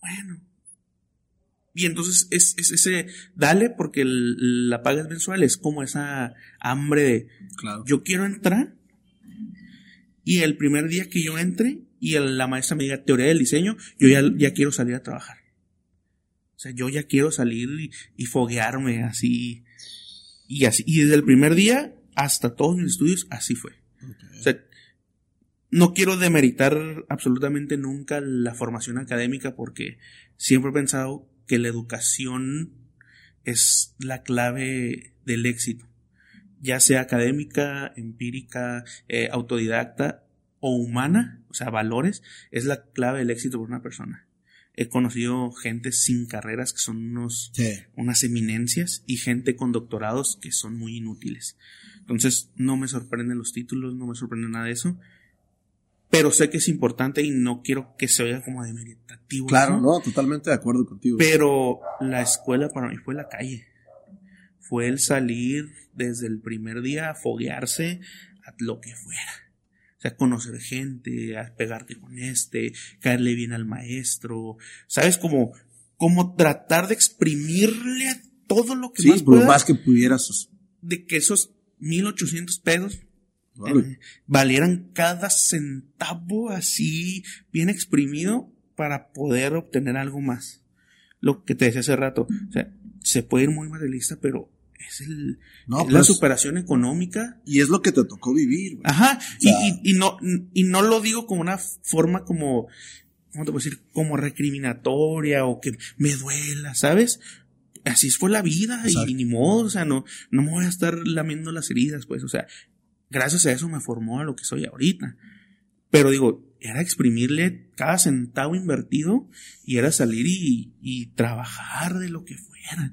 bueno. Y entonces es, ese, dale, porque la paga es mensual, es como esa hambre de, claro. yo quiero entrar. Y el primer día que yo entre y la maestra me diga teoría del diseño, yo ya, ya quiero salir a trabajar. O sea, yo ya quiero salir y, foguearme así. Y así. Y desde el primer día hasta todos mis estudios, así fue. O sea, no quiero demeritar absolutamente nunca la formación académica porque siempre he pensado que la educación es la clave del éxito, ya sea académica, empírica, eh, autodidacta o humana, o sea, valores, es la clave del éxito por una persona. He conocido gente sin carreras que son unos, unas eminencias y gente con doctorados que son muy inútiles. Entonces, no me sorprenden los títulos, no me sorprende nada de eso pero sé que es importante y no quiero que se oiga como demeritativo. Claro, ¿no? totalmente de acuerdo contigo. Pero la escuela para mí fue la calle. fue el salir desde el primer día a foguearse a lo que fuera. O sea, conocer gente, a pegarte con este, caerle bien al maestro. ¿Sabes? Como, como tratar de exprimirle a todo lo que sí, más puedas más que pudieras. de que esos 1800 pesos valieran cada centavo así bien exprimido para poder obtener algo más. Lo que te decía hace rato. O sea, se puede ir muy materialista, pero es el, No, es la pues- superación económica. Y es lo que te tocó vivir, güey. Ajá. O sea- y, y, y no, y no lo digo como una forma como, ¿cómo te puedo decir? Como recriminatoria o que me duela, ¿sabes? Así fue la vida y, ni modo, o sea, no, no me voy a estar lamiendo las heridas, pues, o sea, gracias a eso me formó a lo que soy ahorita. Pero digo, era exprimirle cada centavo invertido y era salir y, trabajar de lo que fuera.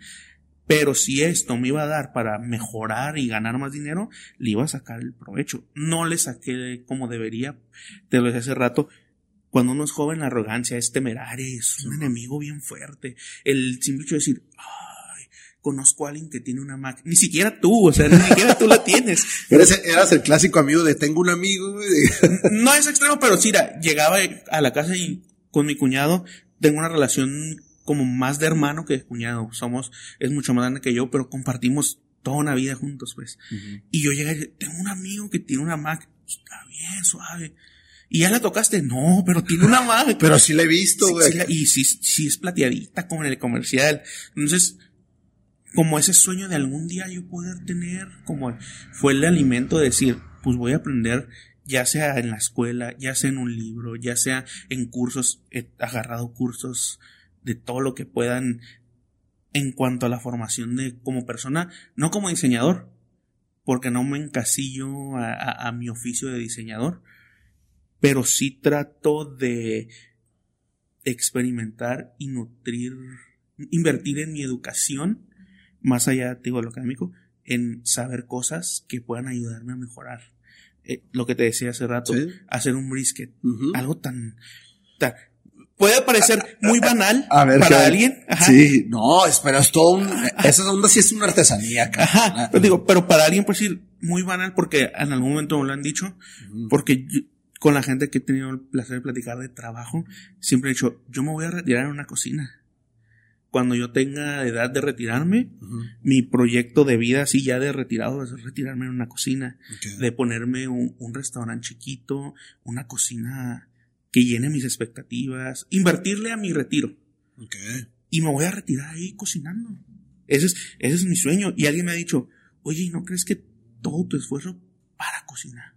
Pero si esto me iba a dar para mejorar y ganar más dinero, le iba a sacar el provecho. No le saqué como debería. Te lo decía hace rato. Cuando uno es joven, la arrogancia es temeraria, es un enemigo bien fuerte. El simple hecho de decir, ay, conozco a alguien que tiene una Mac. Ni siquiera tú, o sea, ni siquiera tú la tienes. Eras, eras el clásico amigo de tengo un amigo, güey. No es extremo, pero sí, llegaba a la casa y con mi cuñado tengo una relación como más de hermano que de cuñado. Somos, es mucho más grande que yo, pero compartimos toda una vida juntos, pues. Y yo llegué y dije, tengo un amigo que tiene una Mac. Está bien, suave. Y ya la tocaste. No, pero tiene una Mac. Pero sí la he visto, güey. sí y sí, sí es plateadita como en el comercial. Entonces, como ese sueño de algún día yo poder tener, como fue el alimento de decir, pues voy a aprender, ya sea en la escuela, ya sea en un libro, ya sea en cursos, he agarrado cursos de todo lo que puedan en cuanto a la formación de como persona, no como diseñador, porque no me encasillo a, a- a mi oficio de diseñador, pero sí trato de experimentar y nutrir, invertir en mi educación, más allá digo, de lo académico, en saber cosas que puedan ayudarme a mejorar. Eh, lo que te decía hace rato, Sí. hacer un brisket, algo tan, tan- puede parecer muy banal A ver, para alguien, ajá, Sí, no, pero es todo un, esa onda sí es una artesanía. Ajá, pero digo, pero para alguien pues decir muy banal porque en algún momento me lo han dicho, porque yo- con la gente que he tenido el placer de platicar de trabajo, siempre he dicho, yo me voy a retirar en una cocina. Cuando yo tenga edad de retirarme, mi proyecto de vida así ya de retirado es retirarme en una cocina, de ponerme un, un restaurante chiquito, una cocina que llene mis expectativas, invertirle a mi retiro y me voy a retirar ahí cocinando. Ese es, ese es mi sueño. Y alguien me ha dicho, oye, ¿y ¿no crees que todo tu esfuerzo para cocinar?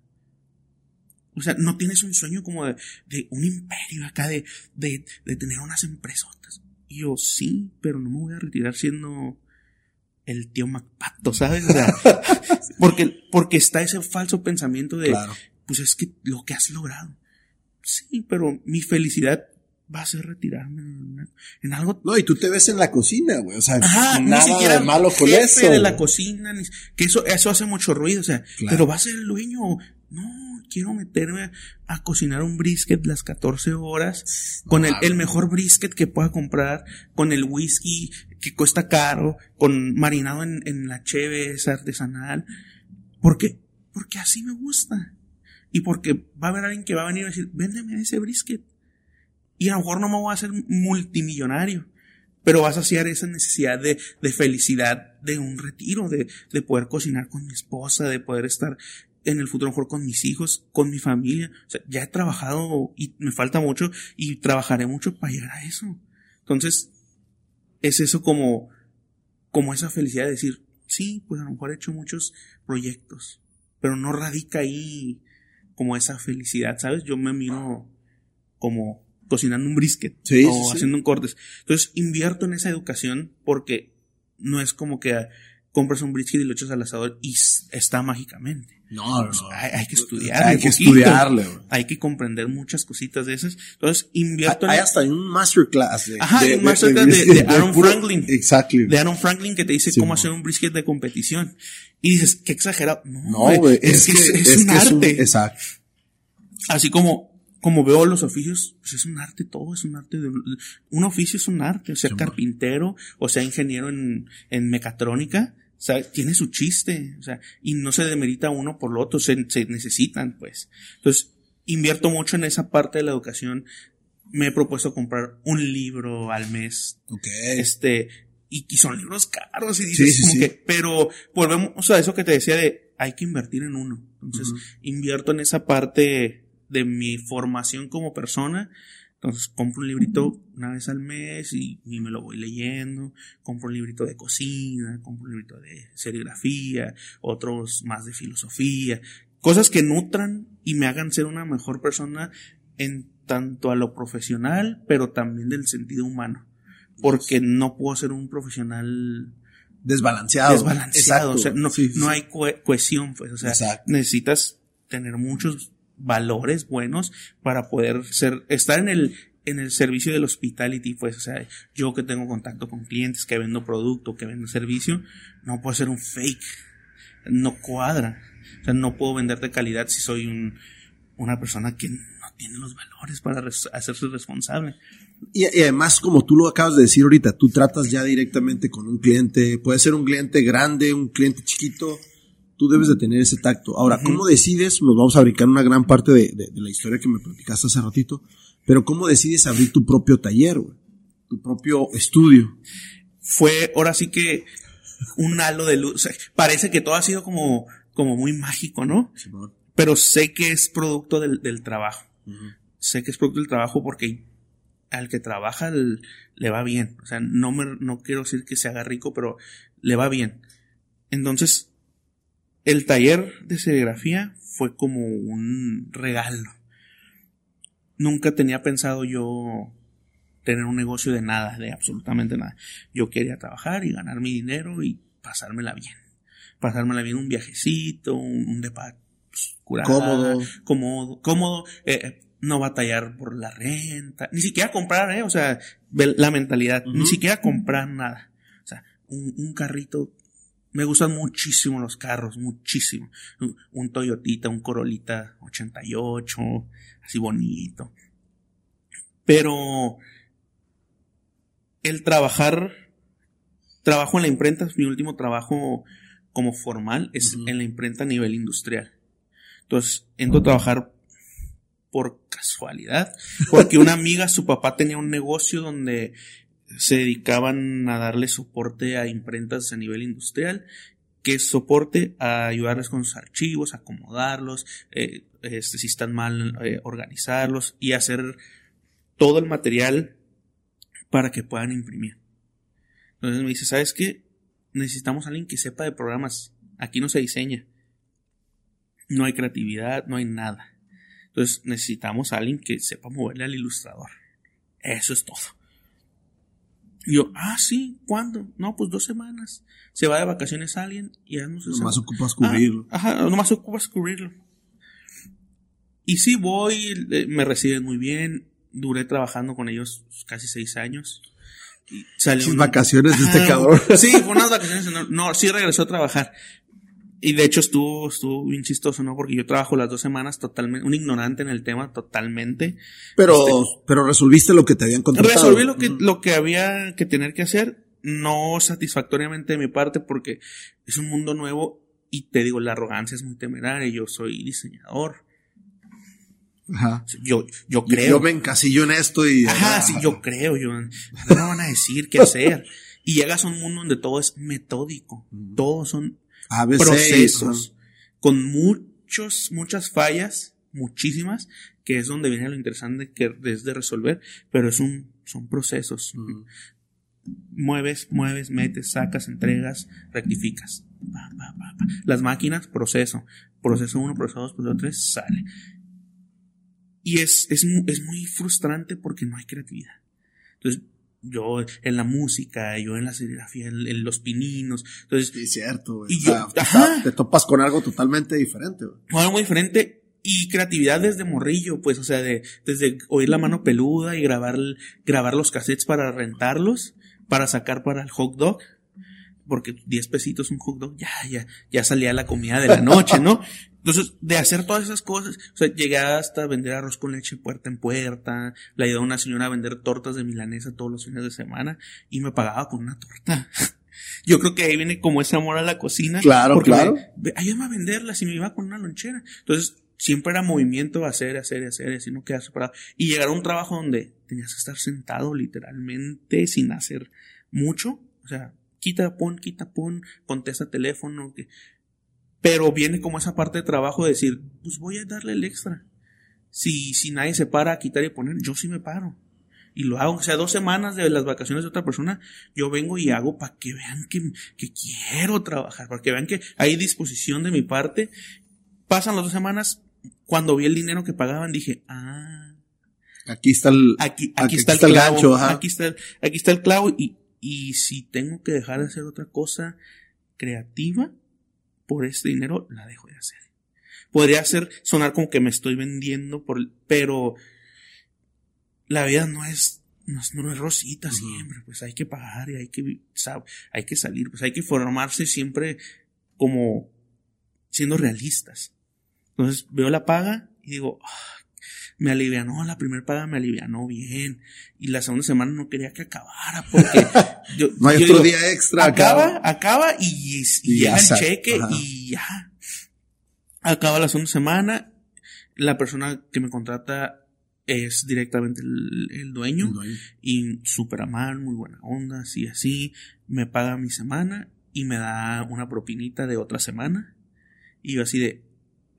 O sea, no tienes un sueño como de, de un imperio acá, de, de, de tener unas empresotas. Y yo, sí, pero no me voy a retirar siendo el tío MacPato, ¿sabes? O sea, porque, porque está ese falso pensamiento de, Claro. pues es que lo que has logrado. Sí, pero mi felicidad va a ser retirarme en, algo No, y tú te ves en la cocina, güey. O sea, Ajá, nada ni siquiera de malo con jefe eso. de la cocina, ni- que eso, eso hace mucho ruido, o sea, Claro. pero va a ser el dueño. No, quiero meterme a cocinar un brisket las 14 horas, con el, mejor brisket que pueda comprar, con el whisky que cuesta caro, con marinado en, en la cheve esa artesanal. ¿Por qué? Porque así me gusta. Y porque va a haber alguien que va a venir a decir, véndeme ese brisket. Y a lo mejor no me voy a hacer multimillonario, pero vas a saciar esa necesidad de, de felicidad de un retiro, de, de poder cocinar con mi esposa, de poder estar en el futuro mejor con mis hijos, con mi familia. O sea, ya he trabajado y me falta mucho y trabajaré mucho para llegar a eso. Entonces, es eso como, como esa felicidad de decir, sí, pues a lo mejor he hecho muchos proyectos, pero no radica ahí como esa felicidad, ¿sabes? Yo me miro como cocinando un brisket Sí, o sí. haciendo un cortes. Entonces invierto en esa educación porque no es como que compras un brisket y lo echas al asador y está mágicamente. No, no. Hay, hay que estudiar. Hay que estudiarle, güey. Hay que comprender muchas cositas de esas. Entonces invierto Hay en hasta un masterclass de, Ajá, de, un masterclass de- de Aaron puro- Franklin. Exactly. de Aaron Franklin que te dice Sí, cómo mo. hacer un brisket de competición. Y dices, qué exagerado. No, No, güey, es, que es, es un que es arte. exacto. Así como, como veo los oficios, pues es un arte todo, es un arte de, un oficio es un arte, o sea Sí, carpintero, o sea ingeniero en, en mecatrónica, O sea, tiene su chiste, o sea, y no se demerita uno por lo otro, se, se necesitan, pues. Entonces, invierto mucho en esa parte de la educación. Me he propuesto comprar un libro al mes. Ok. Este, y, son libros caros y dices como que, pero volvemos a eso que te decía de hay que invertir en uno. Entonces, invierto en esa parte de mi formación como persona entonces compro un librito una vez al mes y, me lo voy leyendo. Compro un librito de cocina, compro un librito de serigrafía, otros más de filosofía. Cosas que nutran y me hagan ser una mejor persona en tanto a lo profesional, pero también del sentido humano. Porque no puedo ser un profesional desbalanceado. Desbalanceado. O sea, no, no hay cohesión, pues. O sea, necesitas tener muchos valores buenos para poder ser, estar en el, en el servicio del hospitality, pues, o sea, yo que tengo contacto con clientes, que vendo producto, que vendo servicio, no puedo ser un fake, no cuadra, o sea, no puedo vender de calidad si soy un, una persona que no tiene los valores para hacerse responsable. Y, además, como tú lo acabas de decir ahorita, tú tratas ya directamente con un cliente, puede ser un cliente grande, un cliente chiquito, tú debes de tener ese tacto. Ahora, ¿cómo decides? Nos vamos a brincar una gran parte de, la historia que me platicaste hace ratito, pero ¿cómo decides abrir tu propio taller, güey? Tu propio estudio. Fue, ahora sí que, un halo de luz. parece que todo ha sido como, como muy mágico, ¿no? pero sé que es producto del, trabajo. Sé que es producto del trabajo porque al que trabaja le va bien. O sea, no me, no quiero decir que se haga rico, pero le va bien. Entonces, el taller de serigrafía fue como un regalo. Nunca tenía pensado yo tener un negocio de nada, de absolutamente nada. Yo quería trabajar y ganar mi dinero y pasármela bien. Pasármela bien un viajecito, un, un depa pues, cómodo, cómodo, cómodo eh, eh, no batallar por la renta, ni siquiera comprar, eh, o sea, la mentalidad, ni siquiera comprar nada. O sea, un, un carrito me gustan muchísimo los carros, muchísimo. Un Toyotita, un Corolita 88, así bonito. Pero el trabajar, trabajo en la imprenta, mi último trabajo como formal es en la imprenta a nivel industrial. Entonces, entro a trabajar por casualidad, porque una amiga, su papá tenía un negocio donde se dedicaban a darle soporte a imprentas a nivel industrial, que es soporte a ayudarles con sus archivos, acomodarlos, eh, este, si están mal, eh, organizarlos y hacer todo el material para que puedan imprimir. Entonces me dice, ¿sabes qué? Necesitamos alguien que sepa de programas. Aquí no se diseña. No hay creatividad, no hay nada. Entonces necesitamos a alguien que sepa moverle al ilustrador. Eso es todo. Y yo, ah, sí, ¿cuándo? No, pues dos semanas. Se va de vacaciones alguien y ya no se Nomás ocupas cubrirlo. Ah, ajá, nomás ocupas cubrirlo. Y sí, voy, me reciben muy bien. Duré trabajando con ellos casi seis años. Y vacaciones de este cabrón. Sí, fue unas vacaciones. No, sí regresó a trabajar. Y de hecho estuvo, estuvo bien chistoso, ¿no? Porque yo trabajo las dos semanas totalmente, un ignorante en el tema totalmente. Pero, este, pero resolviste lo que te habían contratado. Resolví lo que, lo que había que tener que hacer, no satisfactoriamente de mi parte porque es un mundo nuevo y te digo, la arrogancia es muy temeraria, yo soy diseñador. Ajá. Yo, yo creo. Yo me encasillo en esto y. Ajá, sí, yo creo, yo. No me van a decir qué hacer. Y llegas a un mundo donde todo es metódico. Todos son procesos con muchos, muchas fallas, muchísimas, que es donde viene lo interesante que es de resolver, pero es un, son procesos. Mueves, mueves, metes, sacas, entregas, rectificas. Las máquinas, proceso. Proceso 1, proceso 2, proceso 3, sale. Y es, es, es muy frustrante porque no hay creatividad. Entonces, yo en la música, yo en la serigrafía, en, los pininos. Entonces, es cierto, Y yo, te topas con algo totalmente diferente, Algo muy diferente y creatividad desde morrillo, pues, o sea, de, desde oír la mano peluda y grabar, grabar los cassettes para rentarlos, para sacar para el hot dog porque 10 pesitos un hot dog, ya, ya, ya salía la comida de la noche, ¿no? Entonces, de hacer todas esas cosas, o sea, llegué hasta vender arroz con leche puerta en puerta, le ayudé a una señora a vender tortas de milanesa todos los fines de semana y me pagaba con una torta. Yo creo que ahí viene como ese amor a la cocina. Claro, porque claro. Me, ayúdame a venderlas y me iba con una lonchera. Entonces, siempre era movimiento, hacer, hacer, hacer, así no quedar separado. Y llegar a un trabajo donde tenías que estar sentado literalmente sin hacer mucho. O sea, quita, pon, quita, pon, contesta teléfono. Que... Pero viene como esa parte de trabajo de decir, pues voy a darle el extra. Si, si nadie se para a quitar y poner, yo sí me paro. Y lo hago, o sea, dos semanas de las vacaciones de otra persona, yo vengo y hago para que vean que, que quiero trabajar, para que vean que hay disposición de mi parte. Pasan las dos semanas, cuando vi el dinero que pagaban, dije, ah. Aquí está el, aquí, aquí, está, el clavo, gancho, aquí está el, aquí está el clavo y, y si tengo que dejar de hacer otra cosa creativa por este dinero, la dejo de hacer. Podría ser sonar como que me estoy vendiendo por, pero la vida no es, no es, no es rosita siempre, pues hay que pagar y hay que, hay que salir, pues hay que formarse siempre como siendo realistas. Entonces veo la paga y digo, ah, me alivianó, la primera paga me alivianó bien. Y la segunda semana no quería que acabara porque yo, no hay otro día extra. Acaba, acaba y, ya, el cheque y ya. Acaba la segunda semana. La persona que me contrata es directamente el, dueño, y súper amable, muy buena onda, así, así. Me paga mi semana y me da una propinita de otra semana. Y yo así de,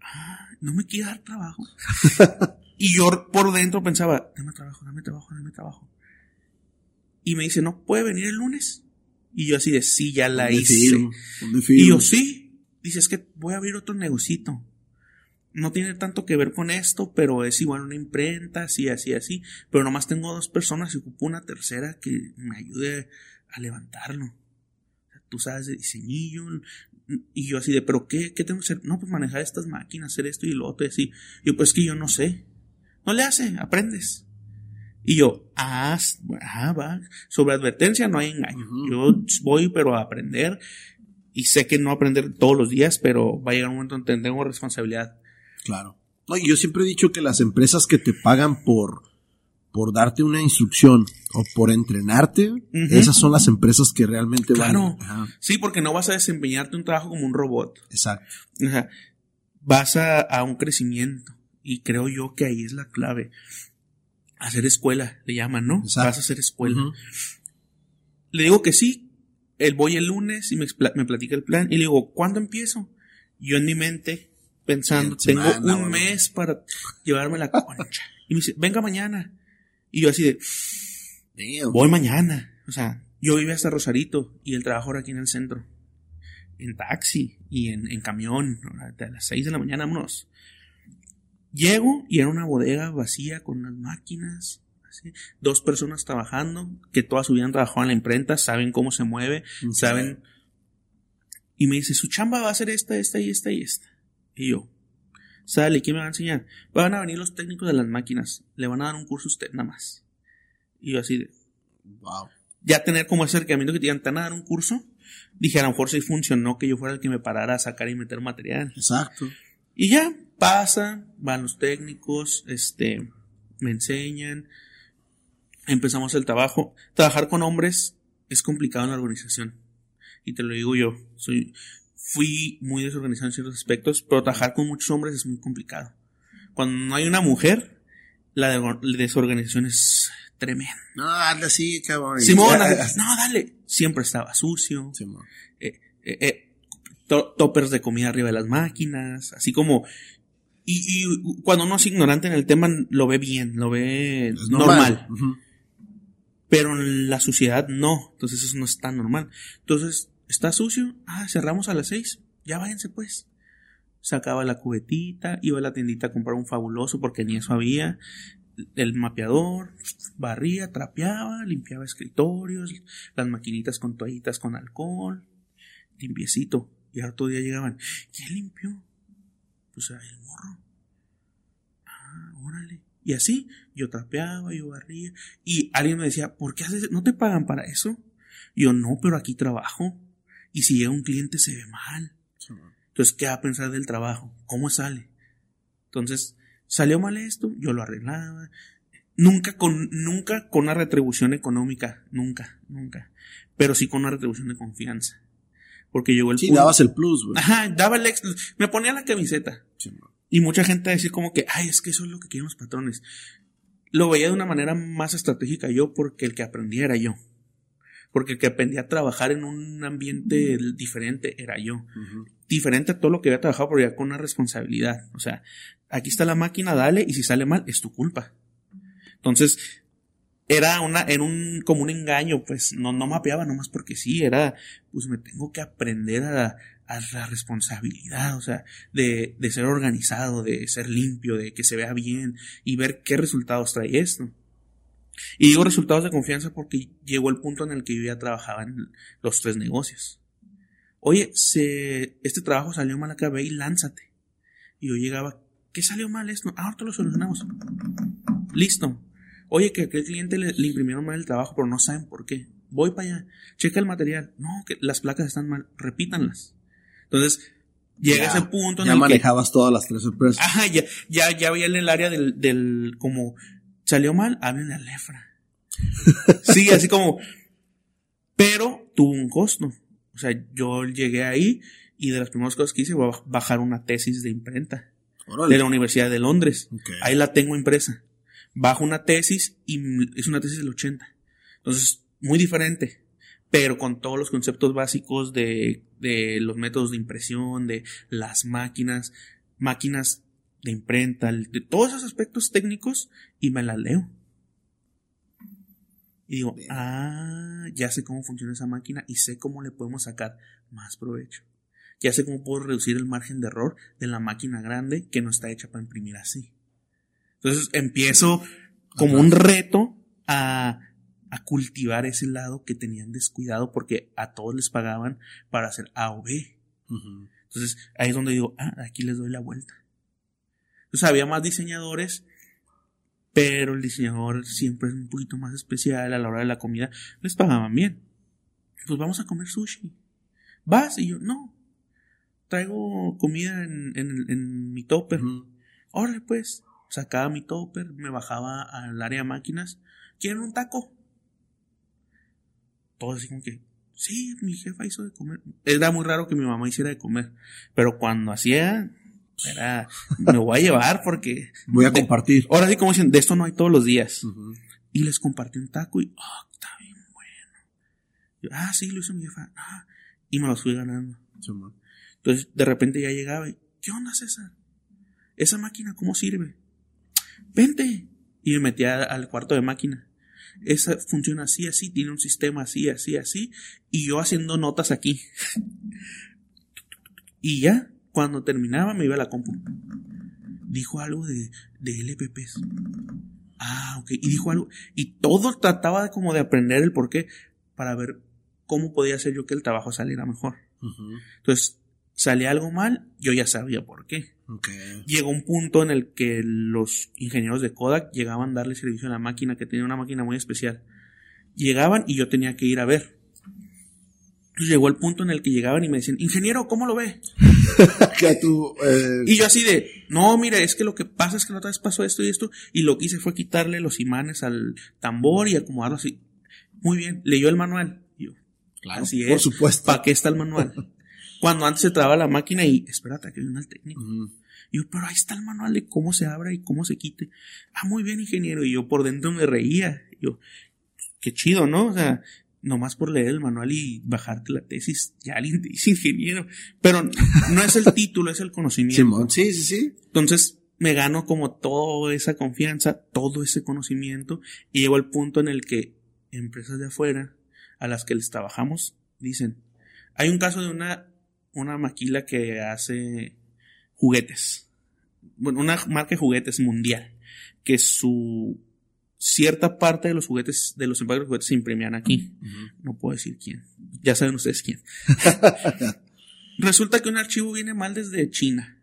ah, no me quiere dar trabajo. Y yo por dentro pensaba, dame trabajo, dame trabajo, dame trabajo. Y me dice, ¿no puede venir el lunes? Y yo así de, sí, ya la hice. Y yo, sí. Dice, es que voy a abrir otro negocito. No tiene tanto que ver con esto, pero es igual una imprenta, así, así, así. Pero nomás tengo dos personas y ocupo una tercera que me ayude a levantarlo. Tú sabes de diseñillo, y yo así de, ¿pero qué, qué tengo que hacer? No, pues manejar estas máquinas, hacer esto y lo otro y así. yo, pues que yo no sé. No le hace, aprendes. Y yo, ah, ah va. Sobre advertencia no hay engaño. Yo voy, pero a aprender. Y sé que no aprender todos los días, pero va a llegar un momento donde tengo responsabilidad. Claro. No, yo siempre he dicho que las empresas que te pagan por, por darte una instrucción o por entrenarte, esas son las empresas que realmente claro. van. Sí, porque no vas a desempeñarte un trabajo como un robot. Exacto. Sea, vas a, a un crecimiento. Y creo yo que ahí es la clave. Hacer escuela, le llaman, ¿no? Vas a hacer escuela. Le digo que sí. Él voy el lunes y me, me, platica el plan. Y le digo, ¿cuándo empiezo? Yo en mi mente, pensando, tengo un mes para llevarme la concha. Y me dice, venga mañana. Y yo así de, voy mañana. O sea, yo vivo hasta Rosarito y el trabajo era aquí en el centro. En taxi y en, en camión. A las seis de la mañana, vámonos. Llego y era una bodega vacía con unas máquinas, así, dos personas trabajando, que todas su vida han trabajado en la imprenta, saben cómo se mueve, saben. Y me dice, su chamba va a ser esta, esta y esta y esta. Y yo, sale, ¿quién me va a enseñar? Van a venir los técnicos de las máquinas, le van a dar un curso a usted nada más. Y yo así de, wow. Ya tener como acercamiento que te digan, ¿te van a dar un curso? Dije, a lo mejor sí funcionó que yo fuera el que me parara a sacar y meter material. Exacto. Y ya, pasa, van los técnicos, este, me enseñan, empezamos el trabajo. Trabajar con hombres es complicado en la organización. Y te lo digo yo, soy, fui muy desorganizado en ciertos aspectos, pero trabajar con muchos hombres es muy complicado. Cuando no hay una mujer, la, desorganización es tremenda. No, dale así, cabrón. Simón, no, dale. Siempre estaba sucio. Simón. Eh, eh, eh toppers de comida arriba de las máquinas, así como... Y, cuando uno es ignorante en el tema, lo ve bien, lo ve normal. Pero en la suciedad no, entonces eso no es tan normal. Entonces, está sucio, ah, cerramos a las seis, ya váyanse pues. Sacaba la cubetita, iba a la tiendita a comprar un fabuloso porque ni eso había. El mapeador, barría, trapeaba, limpiaba escritorios, las maquinitas con toallitas con alcohol, limpiecito. Y otro día llegaban, ¿quién limpió? Pues el morro. Ah, órale. Y así, yo trapeaba, yo barría. Y alguien me decía, ¿por qué haces? ¿No te pagan para eso? Yo, no, pero aquí trabajo. Y si llega un cliente se ve mal. Entonces, ¿qué va a pensar del trabajo? ¿Cómo sale? Entonces, salió mal esto, yo lo arreglaba. Nunca con, nunca con una retribución económica, nunca, nunca. Pero sí con una retribución de confianza. Porque llegó el Sí, dabas el plus, güey. Ajá, daba el ex, me ponía la camiseta. y mucha gente a decir como que, ay, es que eso es lo que quieren los patrones. Lo veía de una manera más estratégica yo porque el que aprendía era yo. Porque el que aprendía a trabajar en un ambiente diferente era yo. Diferente a todo lo que había trabajado, pero ya con una responsabilidad. O sea, aquí está la máquina, dale, y si sale mal, es tu culpa. Entonces, era una, era un, como un engaño, pues no, no mapeaba nomás porque sí, era, pues me tengo que aprender a, a la responsabilidad, o sea, de, de ser organizado, de ser limpio, de que se vea bien y ver qué resultados trae esto. Y digo resultados de confianza porque llegó el punto en el que yo ya trabajaba en los tres negocios. Oye, se, este trabajo salió mal acá, ve y lánzate. Y yo llegaba, ¿qué salió mal esto? Ah, ahorita lo solucionamos. Listo. Oye, que aquel cliente le, imprimieron mal el trabajo, pero no saben por qué. Voy para allá, checa el material. No, que las placas están mal, repítanlas. Entonces, llega ese punto en ya manejabas todas las tres empresas. Ajá, ya, ya, ya había en el área del, del, como, salió mal, háblenle a Lefra. sí, así como, pero tuvo un costo. O sea, yo llegué ahí y de las primeras cosas que hice fue bajar una tesis de imprenta. De la Universidad de Londres. Ahí la tengo impresa bajo una tesis y es una tesis del 80. Entonces, muy diferente, pero con todos los conceptos básicos de, de los métodos de impresión, de las máquinas, máquinas de imprenta, de todos esos aspectos técnicos y me la leo. Y digo, ah, ya sé cómo funciona esa máquina y sé cómo le podemos sacar más provecho. Ya sé cómo puedo reducir el margen de error de la máquina grande que no está hecha para imprimir así. Entonces empiezo como un reto a, a, cultivar ese lado que tenían descuidado porque a todos les pagaban para hacer A o B. Entonces ahí es donde digo, ah, aquí les doy la vuelta. Entonces había más diseñadores, pero el diseñador siempre es un poquito más especial a la hora de la comida. Les pagaban bien. Pues vamos a comer sushi. ¿Vas? Y yo, no. Traigo comida en, en, en mi topper. Órale, pues sacaba mi topper, me bajaba al área de máquinas. ¿Quieren un taco? Todo así como que, sí, mi jefa hizo de comer. Era muy raro que mi mamá hiciera de comer, pero cuando hacía, era, me voy a llevar porque... Voy a compartir. ahora sí, como dicen, de esto no hay todos los días. Y les compartí un taco y, oh, está bien bueno. ah, sí, lo hizo mi jefa. Ah, y me los fui ganando. Entonces, de repente ya llegaba y, ¿qué onda, César? ¿Esa máquina cómo sirve? vente. Y me metía al cuarto de máquina. Esa funciona así, así, tiene un sistema así, así, así. Y yo haciendo notas aquí. y ya, cuando terminaba me iba a la compu. Dijo algo de, de LPPs. Ah, ok. Y dijo algo. Y todo trataba como de aprender el por qué para ver cómo podía hacer yo que el trabajo saliera mejor. Entonces, salía algo mal, yo ya sabía por qué. Llegó un punto en el que los ingenieros de Kodak llegaban a darle servicio a la máquina, que tenía una máquina muy especial. Llegaban y yo tenía que ir a ver. llegó el punto en el que llegaban y me decían, ingeniero, ¿cómo lo ve? Eh, y yo así de, no, mire, es que lo que pasa es que la otra vez pasó esto y esto, y lo que hice fue quitarle los imanes al tambor y acomodarlo así. Muy bien, leyó el manual. yo, claro, así por supuesto. ¿Para qué está el manual? Cuando antes se traba la máquina y, espérate, que viene el técnico. Y yo, pero ahí está el manual de cómo se abra y cómo se quite. Ah, muy bien, ingeniero. Y yo por dentro me reía. yo, qué chido, ¿no? O sea, nomás por leer el manual y bajarte la tesis, ya alguien te dice ingeniero. Pero no es el título, es el conocimiento. sí, sí, sí. Entonces, me gano como toda esa confianza, todo ese conocimiento, y llego al punto en el que empresas de afuera, a las que les trabajamos, dicen, hay un caso de una, una maquila que hace juguetes. Bueno, una marca de juguetes mundial. Que su cierta parte de los juguetes, de los empacos de juguetes se imprimían aquí. No puedo decir quién. Ya saben ustedes quién. Resulta que un archivo viene mal desde China.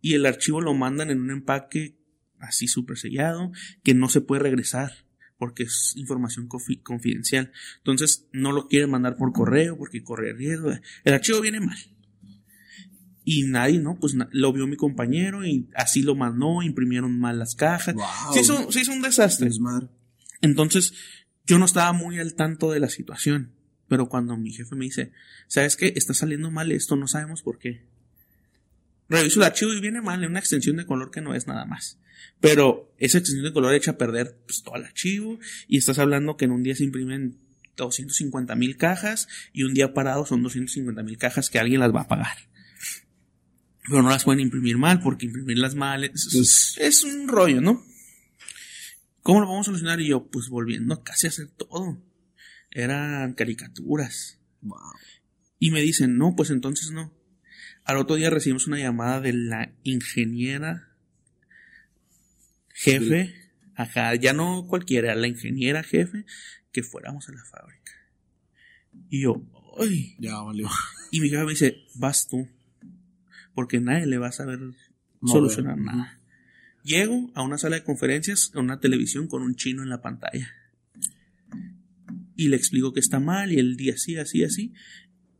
Y el archivo lo mandan en un empaque así súper sellado, que no se puede regresar porque es información confidencial. Entonces no lo quieren mandar por correo porque corre riesgo. El archivo viene mal. Y nadie, ¿no? Pues lo vio mi compañero y así lo mandó, imprimieron mal las cajas. Se, hizo, se, hizo, un desastre. Entonces, yo no estaba muy al tanto de la situación. Pero cuando mi jefe me dice, ¿sabes qué? Está saliendo mal esto, no sabemos por qué. Reviso el archivo y viene mal, en una extensión de color que no es nada más. Pero esa extensión de color echa a perder pues, todo el archivo y estás hablando que en un día se imprimen 250 mil cajas y un día parado son 250 mil cajas que alguien las va a pagar. Pero no las pueden imprimir mal porque imprimirlas mal es, pues es un rollo, ¿no? ¿Cómo lo vamos a solucionar? Y yo, pues volviendo casi a hacer todo. Eran caricaturas. Y me dicen, no, pues entonces no. Al otro día recibimos una llamada de la ingeniera jefe, ajá, ya no cualquiera, la ingeniera jefe, que fuéramos a la fábrica. Y yo, ¡ay! Ya valió. Y mi jefe me dice, vas tú, porque nadie le va a saber solucionar nada. Llego a una sala de conferencias, a una televisión con un chino en la pantalla. Y le explico que está mal y el día así, así, así.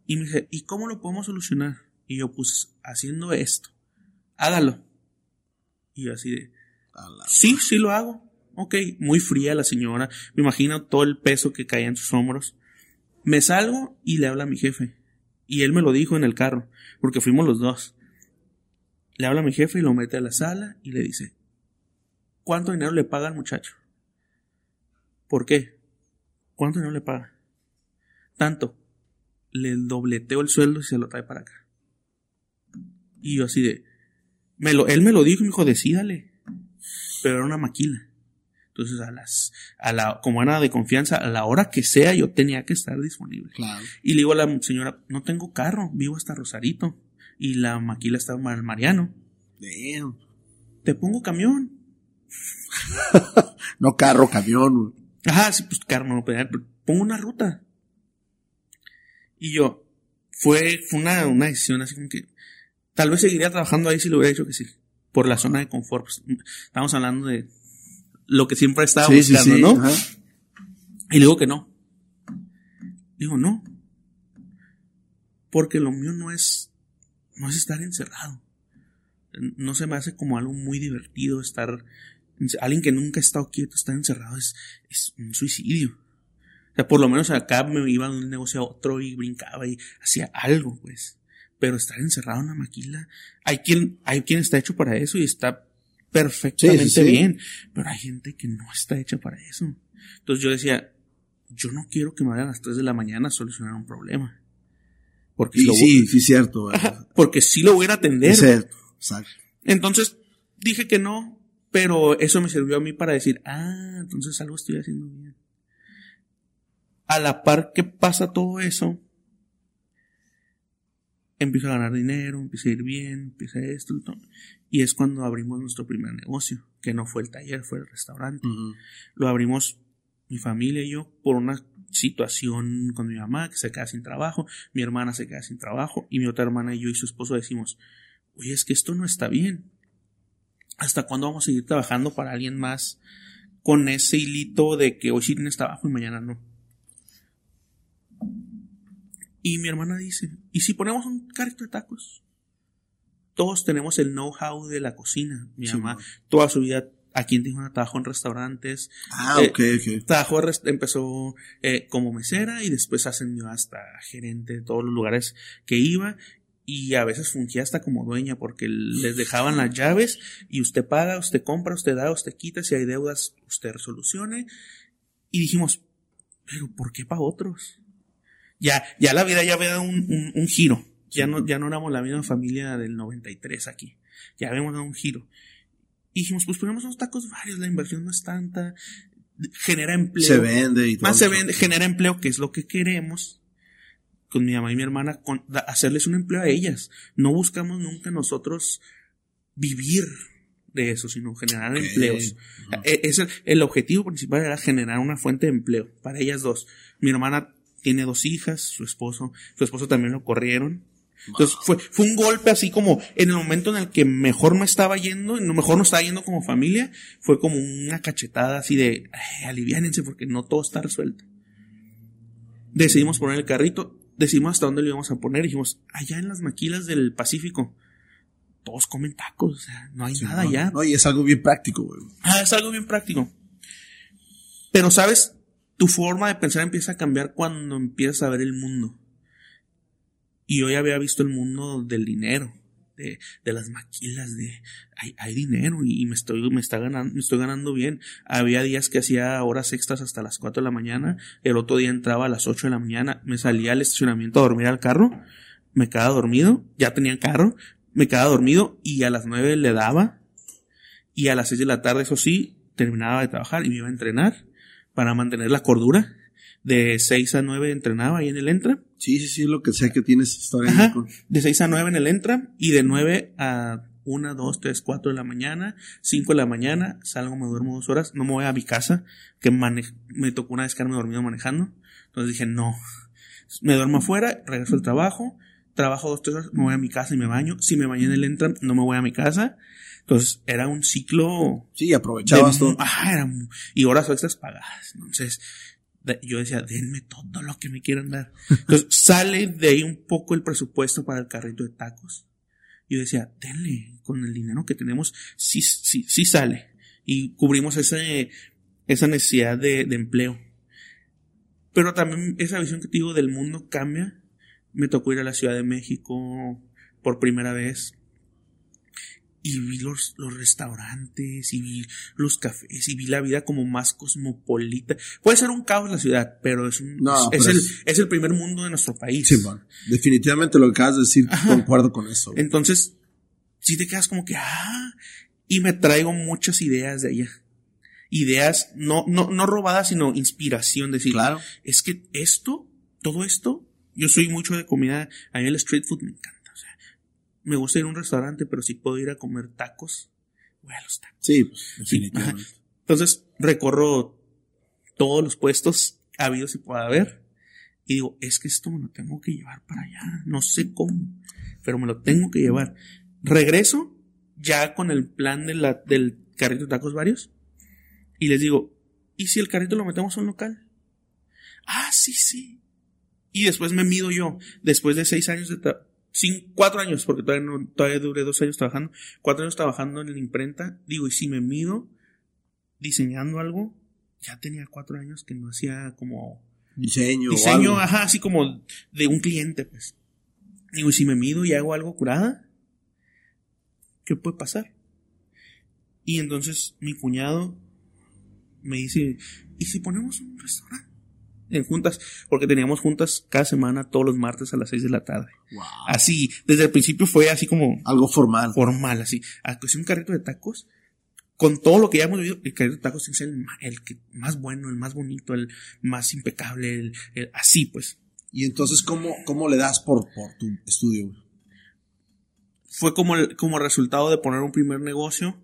Y me dice, ¿y cómo lo podemos solucionar? Y yo, pues, haciendo esto. Hágalo. Y yo así de, sí, sí lo hago. Ok, muy fría la señora. Me imagino todo el peso que caía en sus hombros. Me salgo y le habla a mi jefe. Y él me lo dijo en el carro, porque fuimos los dos. Le habla a mi jefe y lo mete a la sala y le dice, ¿cuánto dinero le paga al muchacho? ¿Por qué? ¿Cuánto dinero le paga? Tanto. Le dobleteo el sueldo y se lo trae para acá. Y yo así de, me lo, él me lo dijo y me dijo, decídale pero era una maquila. Entonces, a las, a la, como era de confianza, a la hora que sea, yo tenía que estar disponible. Y le digo a la señora, no tengo carro, vivo hasta Rosarito. Y la maquila está en Mariano. Te pongo camión. no carro, camión. Ajá, sí, pues carro, no, pongo una ruta. Y yo, fue, fue una, una decisión así como que, tal vez seguiría trabajando ahí si lo hubiera dicho que sí por la zona de confort. Pues, estamos hablando de lo que siempre estaba buscando, ¿no? Y le digo que no. Digo, no. Porque lo mío no es, no es estar encerrado. No se me hace como algo muy divertido estar, alguien que nunca ha estado quieto, estar encerrado es, es un suicidio. O sea, por lo menos acá me iba de un negocio a otro y brincaba y hacía algo, pues pero estar encerrado en una maquila, hay quien, hay quien está hecho para eso y está perfectamente bien, pero hay gente que no está hecha para eso. Entonces yo decía, yo no quiero que me vayan a las 3 de la mañana a solucionar un problema. Porque sí, sí, sí, cierto. porque sí lo voy a atender. Cierto, Entonces dije que no, pero eso me sirvió a mí para decir, ah, entonces algo estoy haciendo bien. A la par que pasa todo eso, empiezo a ganar dinero, empiezo a ir bien, empieza esto, y, todo. y es cuando abrimos nuestro primer negocio, que no fue el taller, fue el restaurante. Lo abrimos mi familia y yo por una situación con mi mamá que se queda sin trabajo, mi hermana se queda sin trabajo y mi otra hermana y yo y su esposo decimos, oye, es que esto no está bien. ¿Hasta cuándo vamos a seguir trabajando para alguien más con ese hilito de que hoy sí tienes trabajo y mañana no? Y mi hermana dice, ¿y si ponemos un carrito de tacos? Todos tenemos el know-how de la cocina. Mi mamá toda su vida aquí en Tijuana trabajó en restaurantes. Ah, eh, ok, ok. Trabajó, empezó eh, como mesera y después ascendió hasta gerente de todos los lugares que iba y a veces fungía hasta como dueña porque les dejaban las llaves y usted paga, usted compra, usted da, usted quita, si hay deudas, usted resolucione. Y dijimos, pero ¿por qué para otros? ya, ya la vida ya había dado un, un, giro. Ya no, ya no éramos la misma familia del 93 aquí. Ya habíamos dado un giro. Y dijimos, pues ponemos unos tacos varios, la inversión no es tanta, genera empleo. Se vende y todo. Más se vende, genera empleo, que es lo que queremos. Con mi mamá y mi hermana, hacerles un empleo a ellas. No buscamos nunca nosotros vivir de eso, sino generar empleos. E, es el, el, objetivo principal era generar una fuente de empleo para ellas dos. Mi hermana tiene dos hijas, su esposo, su esposo también lo corrieron. Entonces fue, fue un golpe así como en el momento en el que mejor me estaba yendo, y mejor no estaba yendo como familia, fue como una cachetada así de, aliviánense porque no todo está resuelto. Decidimos poner el carrito, decimos hasta dónde lo íbamos a poner. Dijimos, allá en las maquilas del Pacífico. Todos comen tacos, o sea, no hay nada allá. No, y es algo bien práctico, güey. Ah, es algo bien práctico. Pero, ¿sabes? Tu forma de pensar empieza a cambiar cuando empiezas a ver el mundo. Y hoy había visto el mundo del dinero de, de las maquilas, de hay, hay dinero y, me estoy, me está ganando, me estoy ganando bien. Había días que hacía horas extras hasta las 4 de la mañana, el otro día entraba a las 8 de la mañana, me salía al estacionamiento a dormir al carro, me quedaba dormido, ya tenía carro, me quedaba dormido y a las 9 le daba y a las 6 de la tarde, eso sí, terminaba de trabajar y me iba a entrenar para mantener la cordura de 6 a 9 entrenaba ahí en el Entra. Sí, sí, sí, lo que sé que tienes historia. Ajá, de 6 a 9 en el Entra y de 9 a 1, 2, 3, 4 de la mañana, 5 de la mañana, salgo, me duermo dos horas, no me voy a mi casa, que me tocó una vez quedarme dormido manejando. Entonces dije, no, me duermo afuera, regreso al trabajo, trabajo dos, tres horas, me voy a mi casa y me baño. Si me bañé en el Entra, no me voy a mi casa. Entonces era un ciclo. Sí, aprovechabas todo. Era, y horas extras pagadas. Entonces, yo decía, denme todo lo que me quieran dar. Entonces sale de ahí un poco el presupuesto para el carrito de tacos. Yo decía, denle, con el dinero que tenemos, sí, sí, sí sale. Y cubrimos ese, esa necesidad de, de empleo. Pero también esa visión que te digo del mundo cambia. Me tocó ir a la Ciudad de México por primera vez y vi los, los restaurantes y vi los cafés y vi la vida como más cosmopolita. Puede ser un caos la ciudad, pero es un, es, el, es... el primer mundo de nuestro país. Sí, bueno, definitivamente lo que acabas de decir, concuerdo con eso. Entonces, si te quedas como que, ah, y me traigo muchas ideas de allá. Ideas no, no, no robadas, sino inspiración, decir, claro. es que esto, todo esto, yo soy mucho de comida, a mí el street food me encanta me gusta ir a un restaurante, pero si puedo ir a comer tacos, voy a los tacos. Sí, pues, definitivamente. Entonces, recorro todos los puestos habidos y pueda haber. Y digo, es que esto me lo tengo que llevar para allá. No sé cómo, pero me lo tengo que llevar. Regreso ya con el plan de la, del carrito de tacos varios. Y les digo, ¿y si el carrito lo metemos a un local? Ah, sí, sí. Y después me mido yo, después de seis años de, sin, cuatro años, porque todavía, no, todavía duré dos años trabajando, cuatro años trabajando en la imprenta, digo, y si me mido diseñando algo, ya tenía cuatro años que no hacía como diseño. Diseño, ajá, así como de un cliente, pues. Digo, y si me mido y hago algo curada, ¿qué puede pasar? Y entonces mi cuñado me dice, ¿y si ponemos un restaurante? En juntas, porque teníamos juntas cada semana todos los martes a las 6 de la tarde. Así, desde el principio fue así como... Algo formal. Formal, así. Pues un carrito de tacos, con todo lo que ya hemos vivido, el carrito de tacos es el, el que más bueno, el más bonito, el más impecable, el, así pues. Y entonces, ¿cómo, cómo le das por, por tu estudio? Fue como, como resultado de poner un primer negocio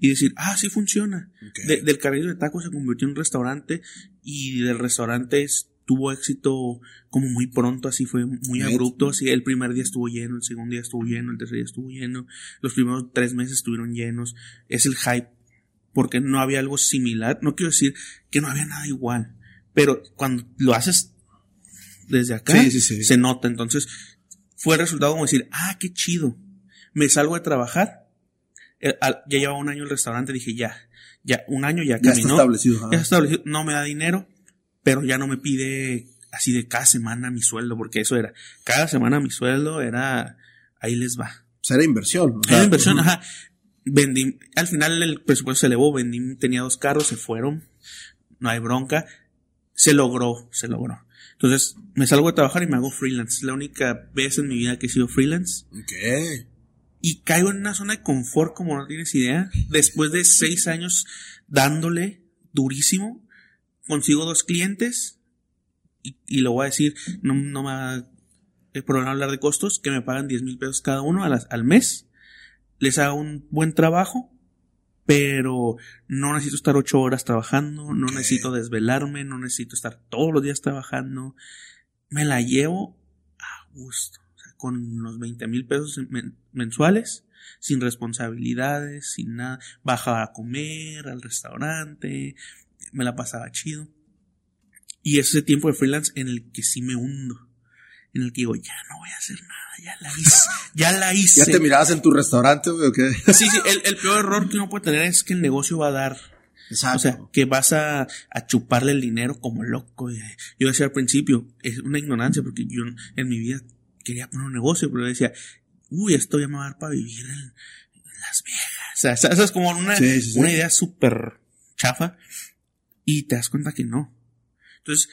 y decir, ah, sí funciona. del carrito de tacos se convirtió en un restaurante y del restaurante tuvo éxito como muy pronto, así fue muy abrupto, así el primer día estuvo lleno, el segundo día estuvo lleno, el tercer día estuvo lleno, los primeros tres meses estuvieron llenos, es el hype, porque no había algo similar, no quiero decir que no había nada igual, pero cuando lo haces desde acá, se nota, entonces fue el resultado como decir, ah, qué chido, me salgo de trabajar, eh, ya llevaba un año el restaurante, dije ya, ya un año ya caminó. Ya está establecido. Ya está establecido, no me da dinero, pero ya no me pide así de cada semana mi sueldo, porque eso era, cada semana mi sueldo era, ahí les va. O sea, era inversión. era inversión, ajá. Vendí, al final el presupuesto se elevó, vendí, tenía dos carros, se fueron, no hay bronca. Se logró, se logró. Entonces, me salgo de trabajar y me hago freelance. Es la única vez en mi vida que he sido freelance. Ok y caigo en una zona de confort como no tienes idea. Después de seis años dándole durísimo, consigo dos clientes y, lo voy a decir, no, no me va a hablar de costos, que me pagan 10 mil pesos cada uno al mes. Les hago un buen trabajo, pero no necesito estar ocho horas trabajando, no necesito desvelarme, no necesito estar todos los días trabajando. Me la llevo a gusto con los 20 mil pesos mensuales, sin responsabilidades, sin nada. Bajaba a comer al restaurante, me la pasaba chido. Y ese tiempo de freelance en el que sí me hundo. en el que digo, ya no voy a hacer nada, ya la hice, ya la hice. ¿Ya te mirabas en tu restaurante, o qué? Sí, sí, el, el peor error que uno puede tener es que el negocio va a dar. Exacto. O sea, que vas a, a chuparle el dinero como loco. Yo decía al principio, es una ignorancia porque yo en mi vida quería poner un negocio, pero decía, uy, esto ya me va a dar para vivir en, en Las Vegas. O sea, esa esa es como una, Sí, sí, sí. una idea súper chafa y te das cuenta que no. Entonces,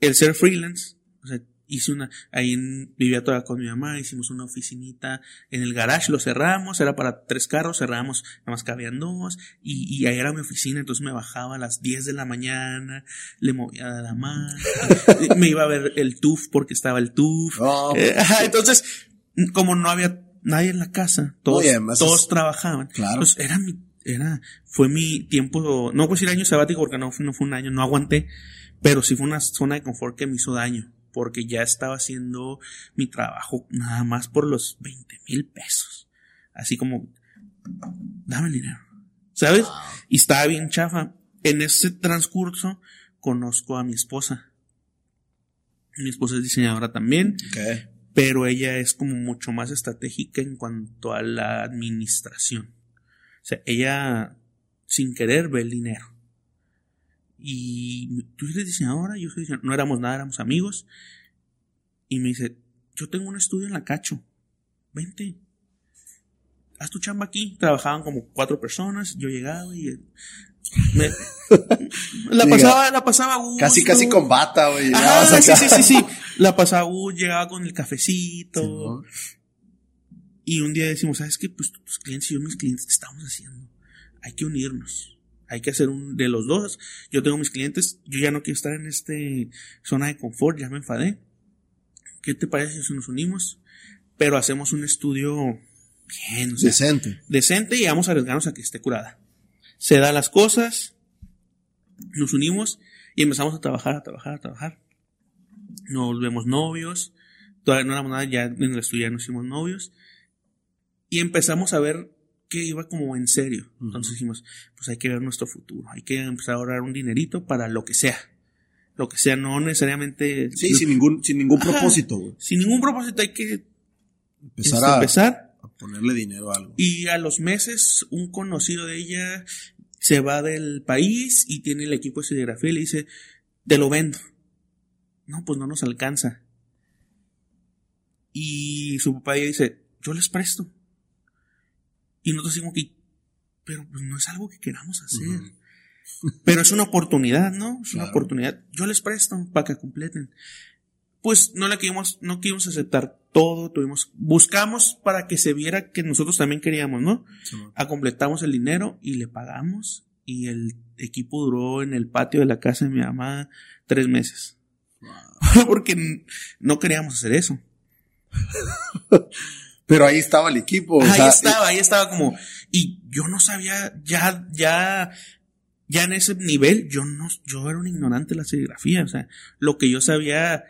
el ser freelance, o sea, hice una, ahí en- vivía todavía con mi mamá, hicimos una oficinita en el garage, lo cerramos, era para tres carros, cerramos, nada más cabían dos, y, y ahí era mi oficina, entonces me bajaba a las 10 de la mañana, le movía la mano, me iba a ver el TUF porque estaba el TUF, eh, ajá, entonces, como no había nadie en la casa, todos, No, y además todos es- trabajaban. Claro. Entonces, era mi, era, fue mi tiempo, no voy a decir año sabático porque no, no fue un año, no aguanté, pero sí fue una zona de confort que me hizo daño, porque ya estaba haciendo mi trabajo nada más por los 20 mil pesos. Así como, dame el dinero, ¿sabes? Y estaba bien chafa. En ese transcurso conozco a mi esposa. Mi esposa es diseñadora también pero ella es como mucho más estratégica en cuanto a la administración. O sea, ella sin querer ve el dinero. Y tú eres diseñadora, yo soy diseñadora. No éramos nada, éramos amigos. Y me dice, yo tengo un estudio en la Cacho. Vente. Haz tu chamba aquí. Trabajaban como cuatro personas. Yo llegaba y... eh, me- la Diga, pasaba, la pasaba gusto. Casi, casi con bata, güey. Llegabas sí, sí, sí, sí. La pasaba, uh, llegaba con el cafecito. Y un día decimos, ¿sabes qué? Pues tus clientes y yo, mis clientes, ¿qué estamos haciendo? Hay que unirnos. Hay que hacer un de los dos. Yo tengo mis clientes, yo ya no quiero estar en este zona de confort, ya me enfadé. ¿Qué te parece si nos unimos? Pero hacemos un estudio bien, o sea, Decente. decente y vamos a arriesgarnos a que esté curada. Se da las cosas, nos unimos y empezamos a trabajar, a trabajar, a trabajar. Nos volvemos novios, todavía no éramos nada, ya en el estudio ya nos hicimos novios y empezamos a ver que iba como en serio. Entonces dijimos, pues hay que ver nuestro futuro, hay que empezar a ahorrar un dinerito para lo que sea. Lo que sea, no necesariamente... Sí, sin ningún, sin ningún Ajá. propósito, güey. Sin ningún propósito hay que Empezar este, a, empezar a ponerle dinero a algo. y a los meses, un conocido de ella se va del país y tiene el equipo de serigrafía y le dice, te lo vendo. No, pues no nos alcanza. Y su papá ya dice, yo les presto. Y nosotros decimos que, pero pues no es algo que queramos hacer. Ujú. Pero es una oportunidad, ¿no? Es una Claro. oportunidad. Yo les presto para que completen. Pues no la queríamos, no queríamos aceptar todo, tuvimos, buscamos para que se viera que nosotros también queríamos, ¿no? Simón. A completamos el dinero y le pagamos y el equipo duró en el patio de la casa de mi mamá tres meses. Porque n- no queríamos hacer eso. Pero ahí estaba el equipo. o ahí sea, estaba, ahí estaba como, y yo no sabía, ya, ya, ya en ese nivel, yo no, yo era un ignorante de la serigrafía, o sea, lo que yo sabía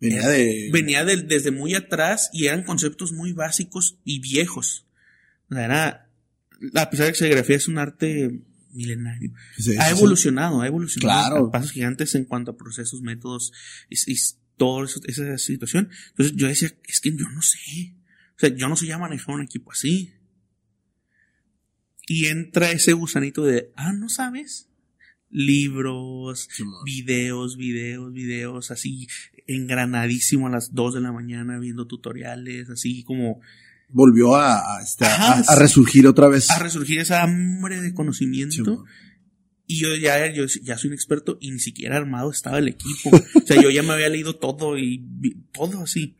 Venía de. venía del- desde muy atrás y eran conceptos muy básicos y viejos. O sea, era, a pesar de que serigrafía es un arte milenario, Sí, ha sí, sí. evolucionado, ha evolucionado Claro. pasos gigantes en cuanto a procesos, métodos y, y toda esa situación. Entonces yo decía, es que yo no sé. O sea, yo no sé ya manejar un equipo así. Y entra ese gusanito de, ah, ¿no sabes? Libros, videos, videos, videos, así engranadísimo a las 2 de la mañana viendo tutoriales, así como Volvió a, a, este, a- Ajá, a resurgir otra vez. a resurgir esa hambre de conocimiento. Y yo ya, yo ya soy un experto y ni siquiera armado estaba el equipo. O sea, yo ya me había leído todo y todo así.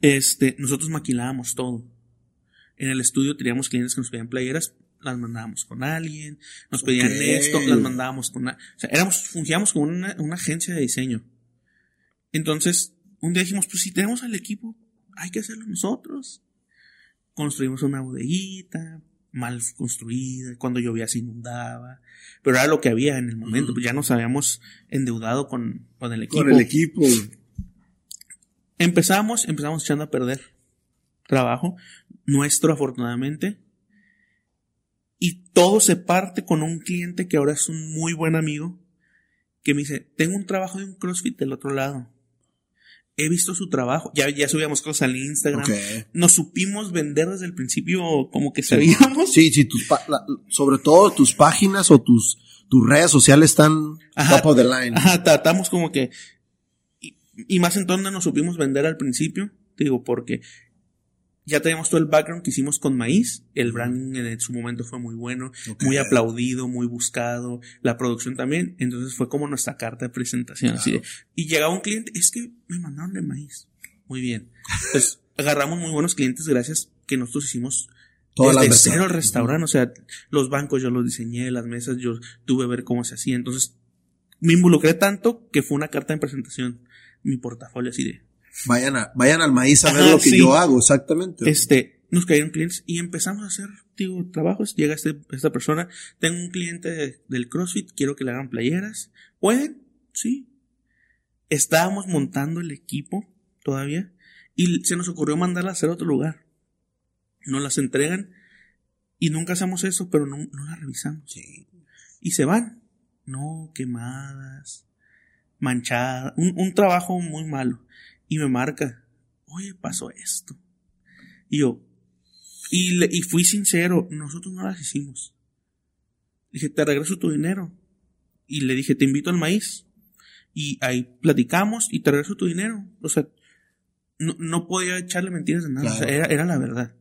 Este, nosotros maquilábamos todo. En el estudio teníamos clientes que nos pedían playeras, las mandábamos con alguien, nos pedían Ok. esto, las mandábamos con una, o sea, éramos, fungíamos como una, una agencia de diseño. Entonces, un día dijimos, pues si tenemos el equipo, hay que hacerlo nosotros. Construimos una bodeguita, mal construida, cuando llovía se inundaba, pero era lo que había en el momento, pues ya nos habíamos endeudado con, con el equipo. Con el equipo. Empezamos, empezamos echando a perder trabajo, nuestro afortunadamente, y todo se parte con un cliente que ahora es un muy buen amigo, que me dice, tengo un trabajo de un CrossFit del otro lado. he visto su trabajo, ya, ya subíamos cosas al Instagram, nos supimos vender desde el principio como que sabíamos. Sí, sí, tus sobre todo tus páginas o tus, tus redes sociales están top of the line. Ajá, tratamos como que, y, más entonces nos supimos vender al principio, digo, porque ya teníamos todo el background que hicimos con Maíz. El branding en su momento fue muy bueno, muy aplaudido, muy buscado. La producción también. Entonces fue como nuestra carta de presentación. Así y llegaba un cliente, es que me mandaron de Maíz. Muy bien. Entonces agarramos muy buenos clientes gracias que nosotros hicimos desde cero el restaurante. O sea, los bancos yo los diseñé, las mesas yo tuve que ver cómo se hacía. Entonces me involucré tanto que fue una carta de presentación. Mi portafolio así de Vayan, a, vayan al maíz a ver lo que yo hago, exactamente. Este, nos cayeron clientes y empezamos a hacer, digo, trabajos. Llega este, esta persona, tengo un cliente del CrossFit, quiero que le hagan playeras. ¿Pueden? Sí. Estábamos montando el equipo todavía y se nos ocurrió mandarla a hacer a otro lugar. Nos las entregan y nunca hacemos eso, pero no, no las revisamos. Y se van. No, quemadas, manchadas, un, un trabajo muy malo y me marca, oye, pasó esto. Y yo, y, le, y fui sincero, nosotros no las hicimos. dije, te regreso tu dinero. Y le dije, te invito al maíz. Y ahí platicamos y te regreso tu dinero. O sea, no, no podía echarle mentiras de nada. O sea, era, era la verdad.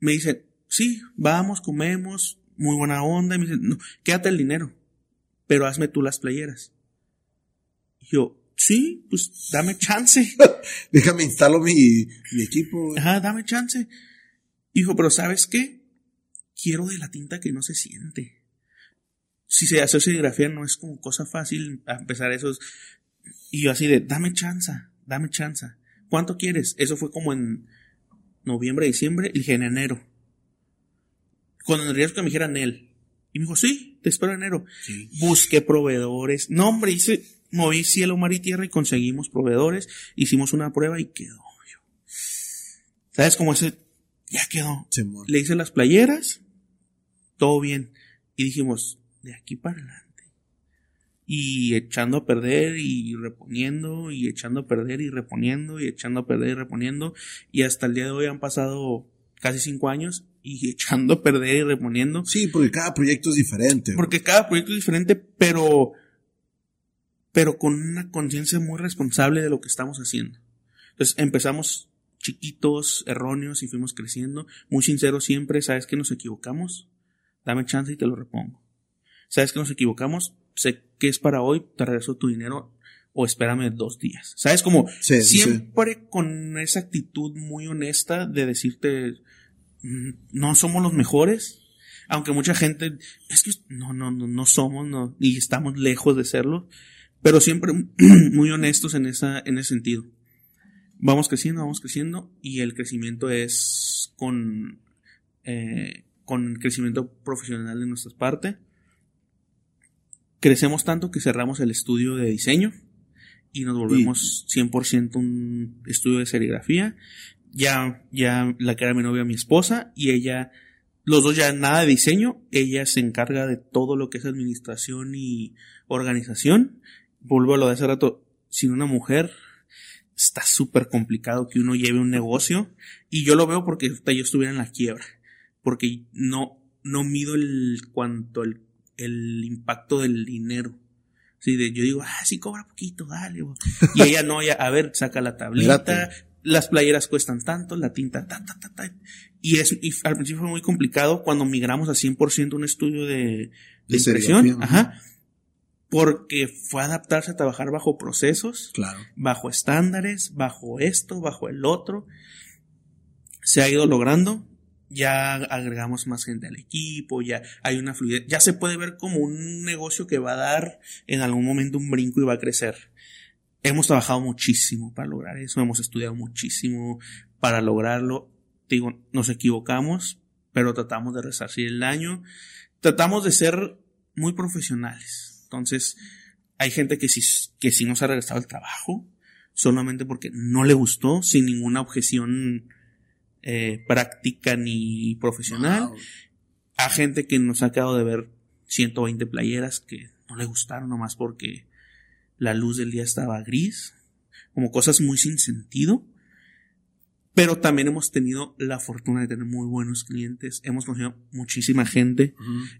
Me dice, sí, vamos, comemos, muy buena onda. Y me dice, no, quédate el dinero, pero hazme tú las playeras. Yo, sí, pues dame chance. Déjame instalo mi, mi equipo. Ajá, dame chance. Hijo, pero ¿sabes qué? Quiero de la tinta que no se siente. Si se hace serigrafía no es como cosa fácil empezar esos. Y yo así de, dame chance, dame chance. ¿Cuánto quieres? Eso fue como en noviembre, diciembre, y dije en enero. Cuando en realidad que me dijeran él. Y me dijo, sí, te espero en enero. Busqué proveedores. No, hombre, hice moví cielo, mar y tierra y conseguimos proveedores, hicimos una prueba y quedó. ¿Sabes cómo ese? Ya quedó. Le hice las playeras, todo bien. Y dijimos, de aquí para adelante. Y echando a perder y reponiendo, y echando a perder y reponiendo, y echando a perder y reponiendo. Y hasta el día de hoy han pasado casi cinco años y echando a perder y reponiendo. Sí, porque cada proyecto es diferente. Porque cada proyecto es diferente, pero pero con una conciencia muy responsable de lo que estamos haciendo. Entonces empezamos chiquitos, erróneos y fuimos creciendo, muy sinceros siempre, sabes que nos equivocamos, dame chance y te lo repongo. Sabes que nos equivocamos, sé que es para hoy, te regreso tu dinero o espérame dos días. Sabes como siempre con esa actitud muy honesta de decirte mm, no somos los mejores, aunque mucha gente es que no no no no somos no y estamos lejos de serlo pero siempre muy honestos en, esa, en ese sentido. Vamos creciendo, vamos creciendo y el crecimiento es con, eh, con crecimiento profesional de nuestra parte. Crecemos tanto que cerramos el estudio de diseño y nos volvemos 100% un estudio de serigrafía. Ya, ya la que era mi novia, mi esposa, y ella, los dos ya nada de diseño, ella se encarga de todo lo que es administración y organización vuelvo a lo de hace rato, sin una mujer está súper complicado que uno lleve un negocio y yo lo veo porque yo estuviera en la quiebra, porque no, no mido el cuanto el, el impacto del dinero. Sí, de, yo digo, ah, sí cobra poquito, dale. Y ella no, ya, a ver, saca la tablita, las playeras cuestan tanto, la tinta, ta, ta, ta, ta. Y, es, y al principio fue muy complicado cuando migramos a 100% un estudio de, de, impresión. Ajá porque fue adaptarse a trabajar bajo procesos, claro. bajo estándares, bajo esto, bajo el otro. Se ha ido logrando, ya agregamos más gente al equipo, ya hay una fluidez, ya se puede ver como un negocio que va a dar en algún momento un brinco y va a crecer. Hemos trabajado muchísimo para lograr eso, hemos estudiado muchísimo para lograrlo. Digo, nos equivocamos, pero tratamos de resarcir el daño. Tratamos de ser muy profesionales entonces, hay gente que si, que si no se ha regresado al trabajo, solamente porque no le gustó, sin ninguna objeción eh, práctica ni profesional. Hay gente que nos ha quedado de ver 120 playeras que no le gustaron nomás porque la luz del día estaba gris. como cosas muy sin sentido. Pero también hemos tenido la fortuna de tener muy buenos clientes. Hemos conocido muchísima gente,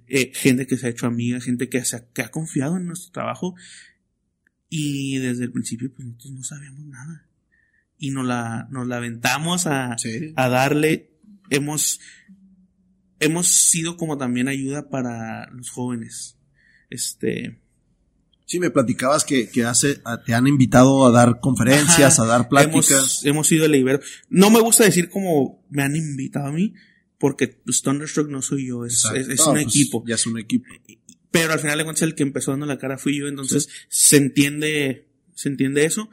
eh, gente que se ha hecho amiga, gente que, se ha, que ha confiado en nuestro trabajo. Y desde el principio, pues nosotros no sabíamos nada. Y nos la, nos la aventamos a, a darle. Hemos, hemos sido como también ayuda para los jóvenes. Este, Sí, me platicabas que, que hace, te han invitado a dar conferencias, a dar pláticas. Hemos, hemos ido a Ibero. No me gusta decir como me han invitado a mí, porque Thunderstruck no soy yo, es, es, un pues, equipo. Ya es un equipo. Pero al final de cuentas el que empezó dando la cara fui yo, entonces se entiende, se entiende eso.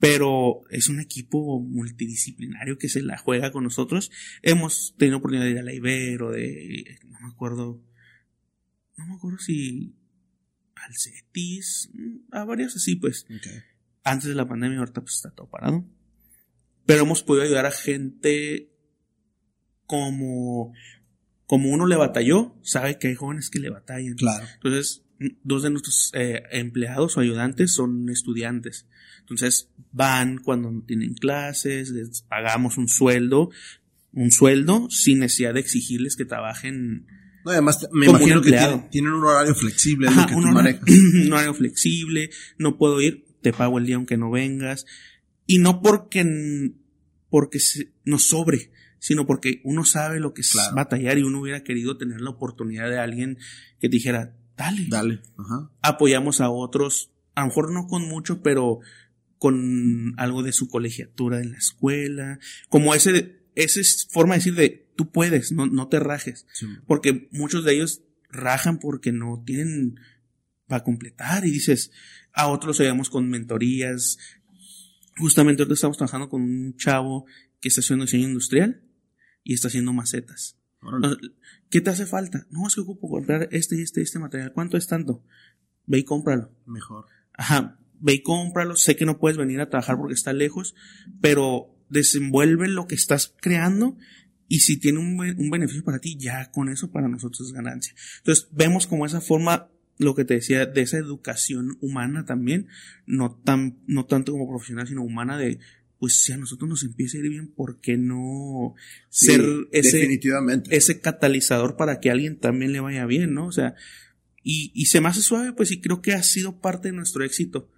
Pero es un equipo multidisciplinario que se la juega con nosotros. Hemos tenido oportunidad de ir a la Ibero, de, no me acuerdo, no me acuerdo si al CETIS, mm, a varios así, pues. Antes de la pandemia, ahorita pues está todo parado. Pero hemos podido ayudar a gente como, como uno le batalló, sabe que hay jóvenes que le batallan. Claro. Entonces, dos de nuestros eh, empleados o ayudantes son estudiantes. Entonces, van cuando no tienen clases, les pagamos un sueldo, un sueldo sin necesidad de exigirles que trabajen no, además me imagino que tienen, un horario flexible, que un, horario, un horario flexible, no puedo ir, te pago el día aunque no vengas. Y no porque, porque nos sobre, sino porque uno sabe lo que es batallar y uno hubiera querido tener la oportunidad de alguien que dijera, dale. Dale. Apoyamos a otros, a lo mejor no con mucho, pero con algo de su colegiatura en la escuela, como ese, esa forma de decir de, tú puedes, no, no te rajes. Porque muchos de ellos rajan porque no tienen para completar y dices, a otros ayudamos con mentorías. Justamente ahorita estamos trabajando con un chavo que está haciendo diseño industrial y está haciendo macetas. ¿Qué te hace falta? No, es que ocupo comprar este y este y este material. ¿Cuánto es tanto? Ve y cómpralo. Mejor. Ajá. Ve y cómpralo. Sé que no puedes venir a trabajar porque está lejos, pero desenvuelve lo que estás creando y si tiene un, un beneficio para ti, ya con eso para nosotros es ganancia. Entonces vemos como esa forma lo que te decía de esa educación humana también, no tan, no tanto como profesional, sino humana de, pues si a nosotros nos empieza a ir bien, ¿por qué no ser ese, definitivamente. ese catalizador para que a alguien también le vaya bien, ¿no? O sea, y, y se me hace suave, pues y creo que ha sido parte de nuestro éxito,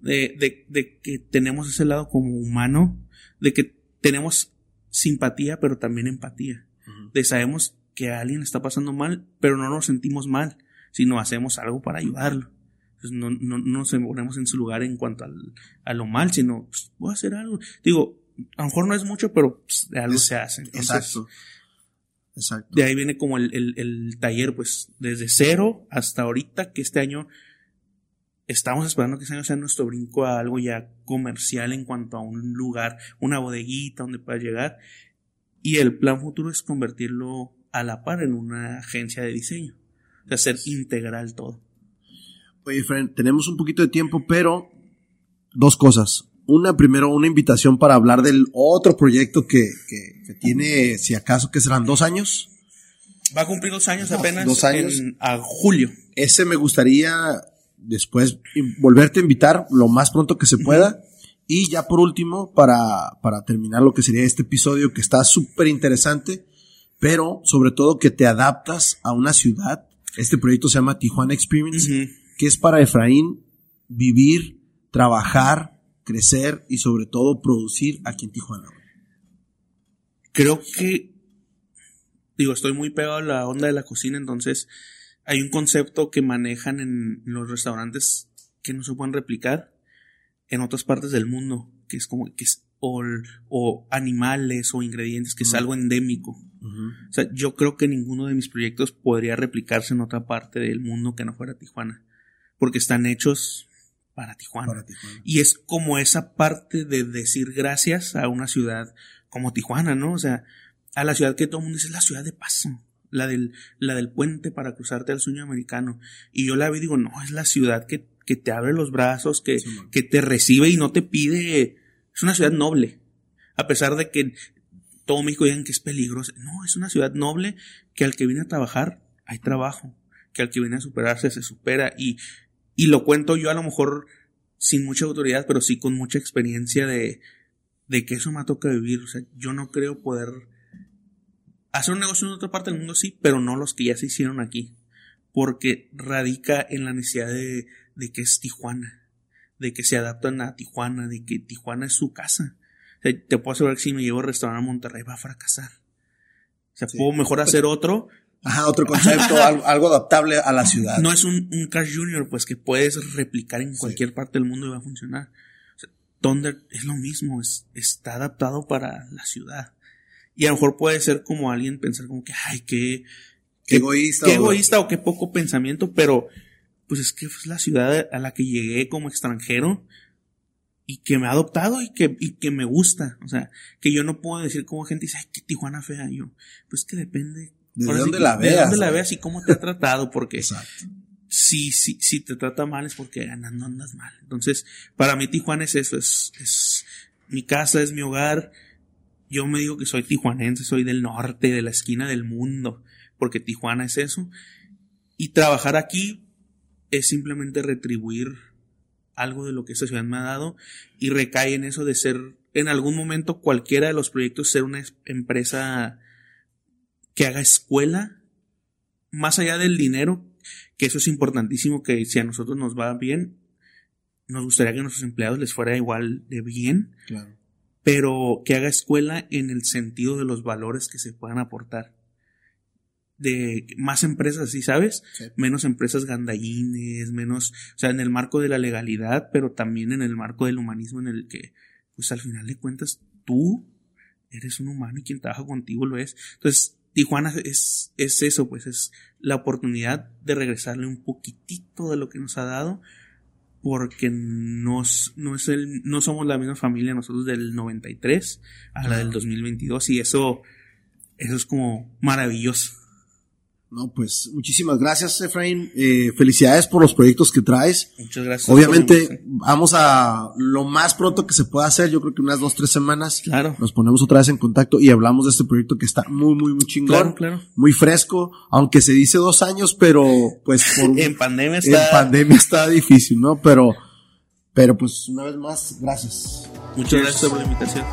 de, de, de que tenemos ese lado como humano, de que tenemos simpatía, pero también empatía. De sabemos que a alguien está pasando mal, pero no nos sentimos mal, sino hacemos algo para ayudarlo. no, no, no nos ponemos en su lugar en cuanto al, a lo mal, sino pues, voy a hacer algo. Digo, a lo mejor no es mucho, pero pues, de algo se hace. exacto. Exacto. De ahí viene como el, el, el, taller, pues desde cero hasta ahorita, que este año estamos esperando que este año sea nuestro brinco a algo ya comercial en cuanto a un lugar, una bodeguita donde pueda llegar. Y el plan futuro es convertirlo a la par en una agencia de diseño. O sea, hacer integral todo. Oye, Fren, tenemos un poquito de tiempo, pero dos cosas. Una, primero, una invitación para hablar del otro proyecto que, que, tiene, si acaso, que serán dos años. Va a cumplir dos años apenas. Dos años. En, a julio. Ese me gustaría después volverte a invitar lo más pronto que se pueda. Y ya por último, para, para terminar lo que sería este episodio que está súper interesante, pero sobre todo que te adaptas a una ciudad. Este proyecto se llama Tijuana Experience, que es para Efraín vivir, trabajar, crecer y sobre todo producir aquí en Tijuana. Creo que, digo, estoy muy pegado a la onda de la cocina, entonces hay un concepto que manejan en los restaurantes que no se pueden replicar en otras partes del mundo, que es como que es o, animales o ingredientes, que es algo endémico. O sea, yo creo que ninguno de mis proyectos podría replicarse en otra parte del mundo que no fuera Tijuana, porque están hechos para Tijuana. para Tijuana. Y es como esa parte de decir gracias a una ciudad como Tijuana, ¿no? O sea, a la ciudad que todo el mundo dice es la ciudad de paso la del, la del puente para cruzarte al sueño americano. Y yo la vi y digo, no, es la ciudad que, que te abre los brazos, que, que te recibe y no te pide, es una ciudad noble. A pesar de que todo México digan que es peligroso. No, es una ciudad noble que al que viene a trabajar hay trabajo, que al que viene a superarse se supera y, y lo cuento yo a lo mejor sin mucha autoridad, pero sí con mucha experiencia de, de que eso me toca vivir. O sea, yo no creo poder hacer un negocio en otra parte del mundo, sí, pero no los que ya se hicieron aquí. Porque radica en la necesidad de, de que es Tijuana, de que se adaptan a Tijuana, de que Tijuana es su casa. O sea, te puedo asegurar que si me llevo a restaurante a Monterrey va a fracasar. O sea, puedo mejor hacer otro Ajá, otro concepto, algo, adaptable a la ciudad. No es un, un Crash Junior, pues que puedes replicar en cualquier parte del mundo y va a funcionar. Thunder es lo mismo, es, está adaptado para la ciudad. Y a lo mejor puede ser como alguien pensar como que, ay, qué, qué egoísta. Qué egoísta o qué poco pensamiento, pero pues es que es la ciudad a la que llegué como extranjero y que me ha adoptado y que, y que me gusta. O sea, que yo no puedo decir como gente dice, ay, qué Tijuana fea. yo, pues que depende ¿De dónde la veas? De dónde la veas y cómo te ha tratado, porque si, si, si te trata mal es porque ganando andas mal. Entonces, para mí Tijuana es eso, es, es mi casa, es mi hogar. Yo me digo que soy tijuanense, soy del norte, de la esquina del mundo, porque Tijuana es eso. Y trabajar aquí es simplemente retribuir algo de lo que esta ciudad me ha dado y recae en eso de ser en algún momento cualquiera de los proyectos ser una empresa que haga escuela, más allá del dinero, que eso es importantísimo, que si a nosotros nos va bien, nos gustaría que a nuestros empleados les fuera igual de bien, claro. Pero que haga escuela en el sentido de los valores que se puedan aportar. De más empresas, ¿sí sabes? Menos empresas gandallines, menos, o sea, en el marco de la legalidad, pero también en el marco del humanismo en el que, pues al final de cuentas, tú eres un humano y quien trabaja contigo lo es. Entonces, Tijuana es, es eso, pues es la oportunidad de regresarle un poquitito de lo que nos ha dado, porque nos, no, es el, no somos la misma familia nosotros del 93 a la del 2022 y eso, eso es como maravilloso. No, pues muchísimas gracias, Efraín. Eh, felicidades por los proyectos que traes. Muchas gracias. Obviamente, vamos a lo más pronto que se pueda hacer. Yo creo que unas dos, tres semanas. Claro. Nos ponemos otra vez en contacto y hablamos de este proyecto que está muy, muy, muy chingón. Claro, claro. Muy fresco, aunque se dice dos años, pero pues por, en pandemia está. En pandemia está difícil, ¿no? Pero, pero pues una vez más, gracias. Muchas gracias por la invitación.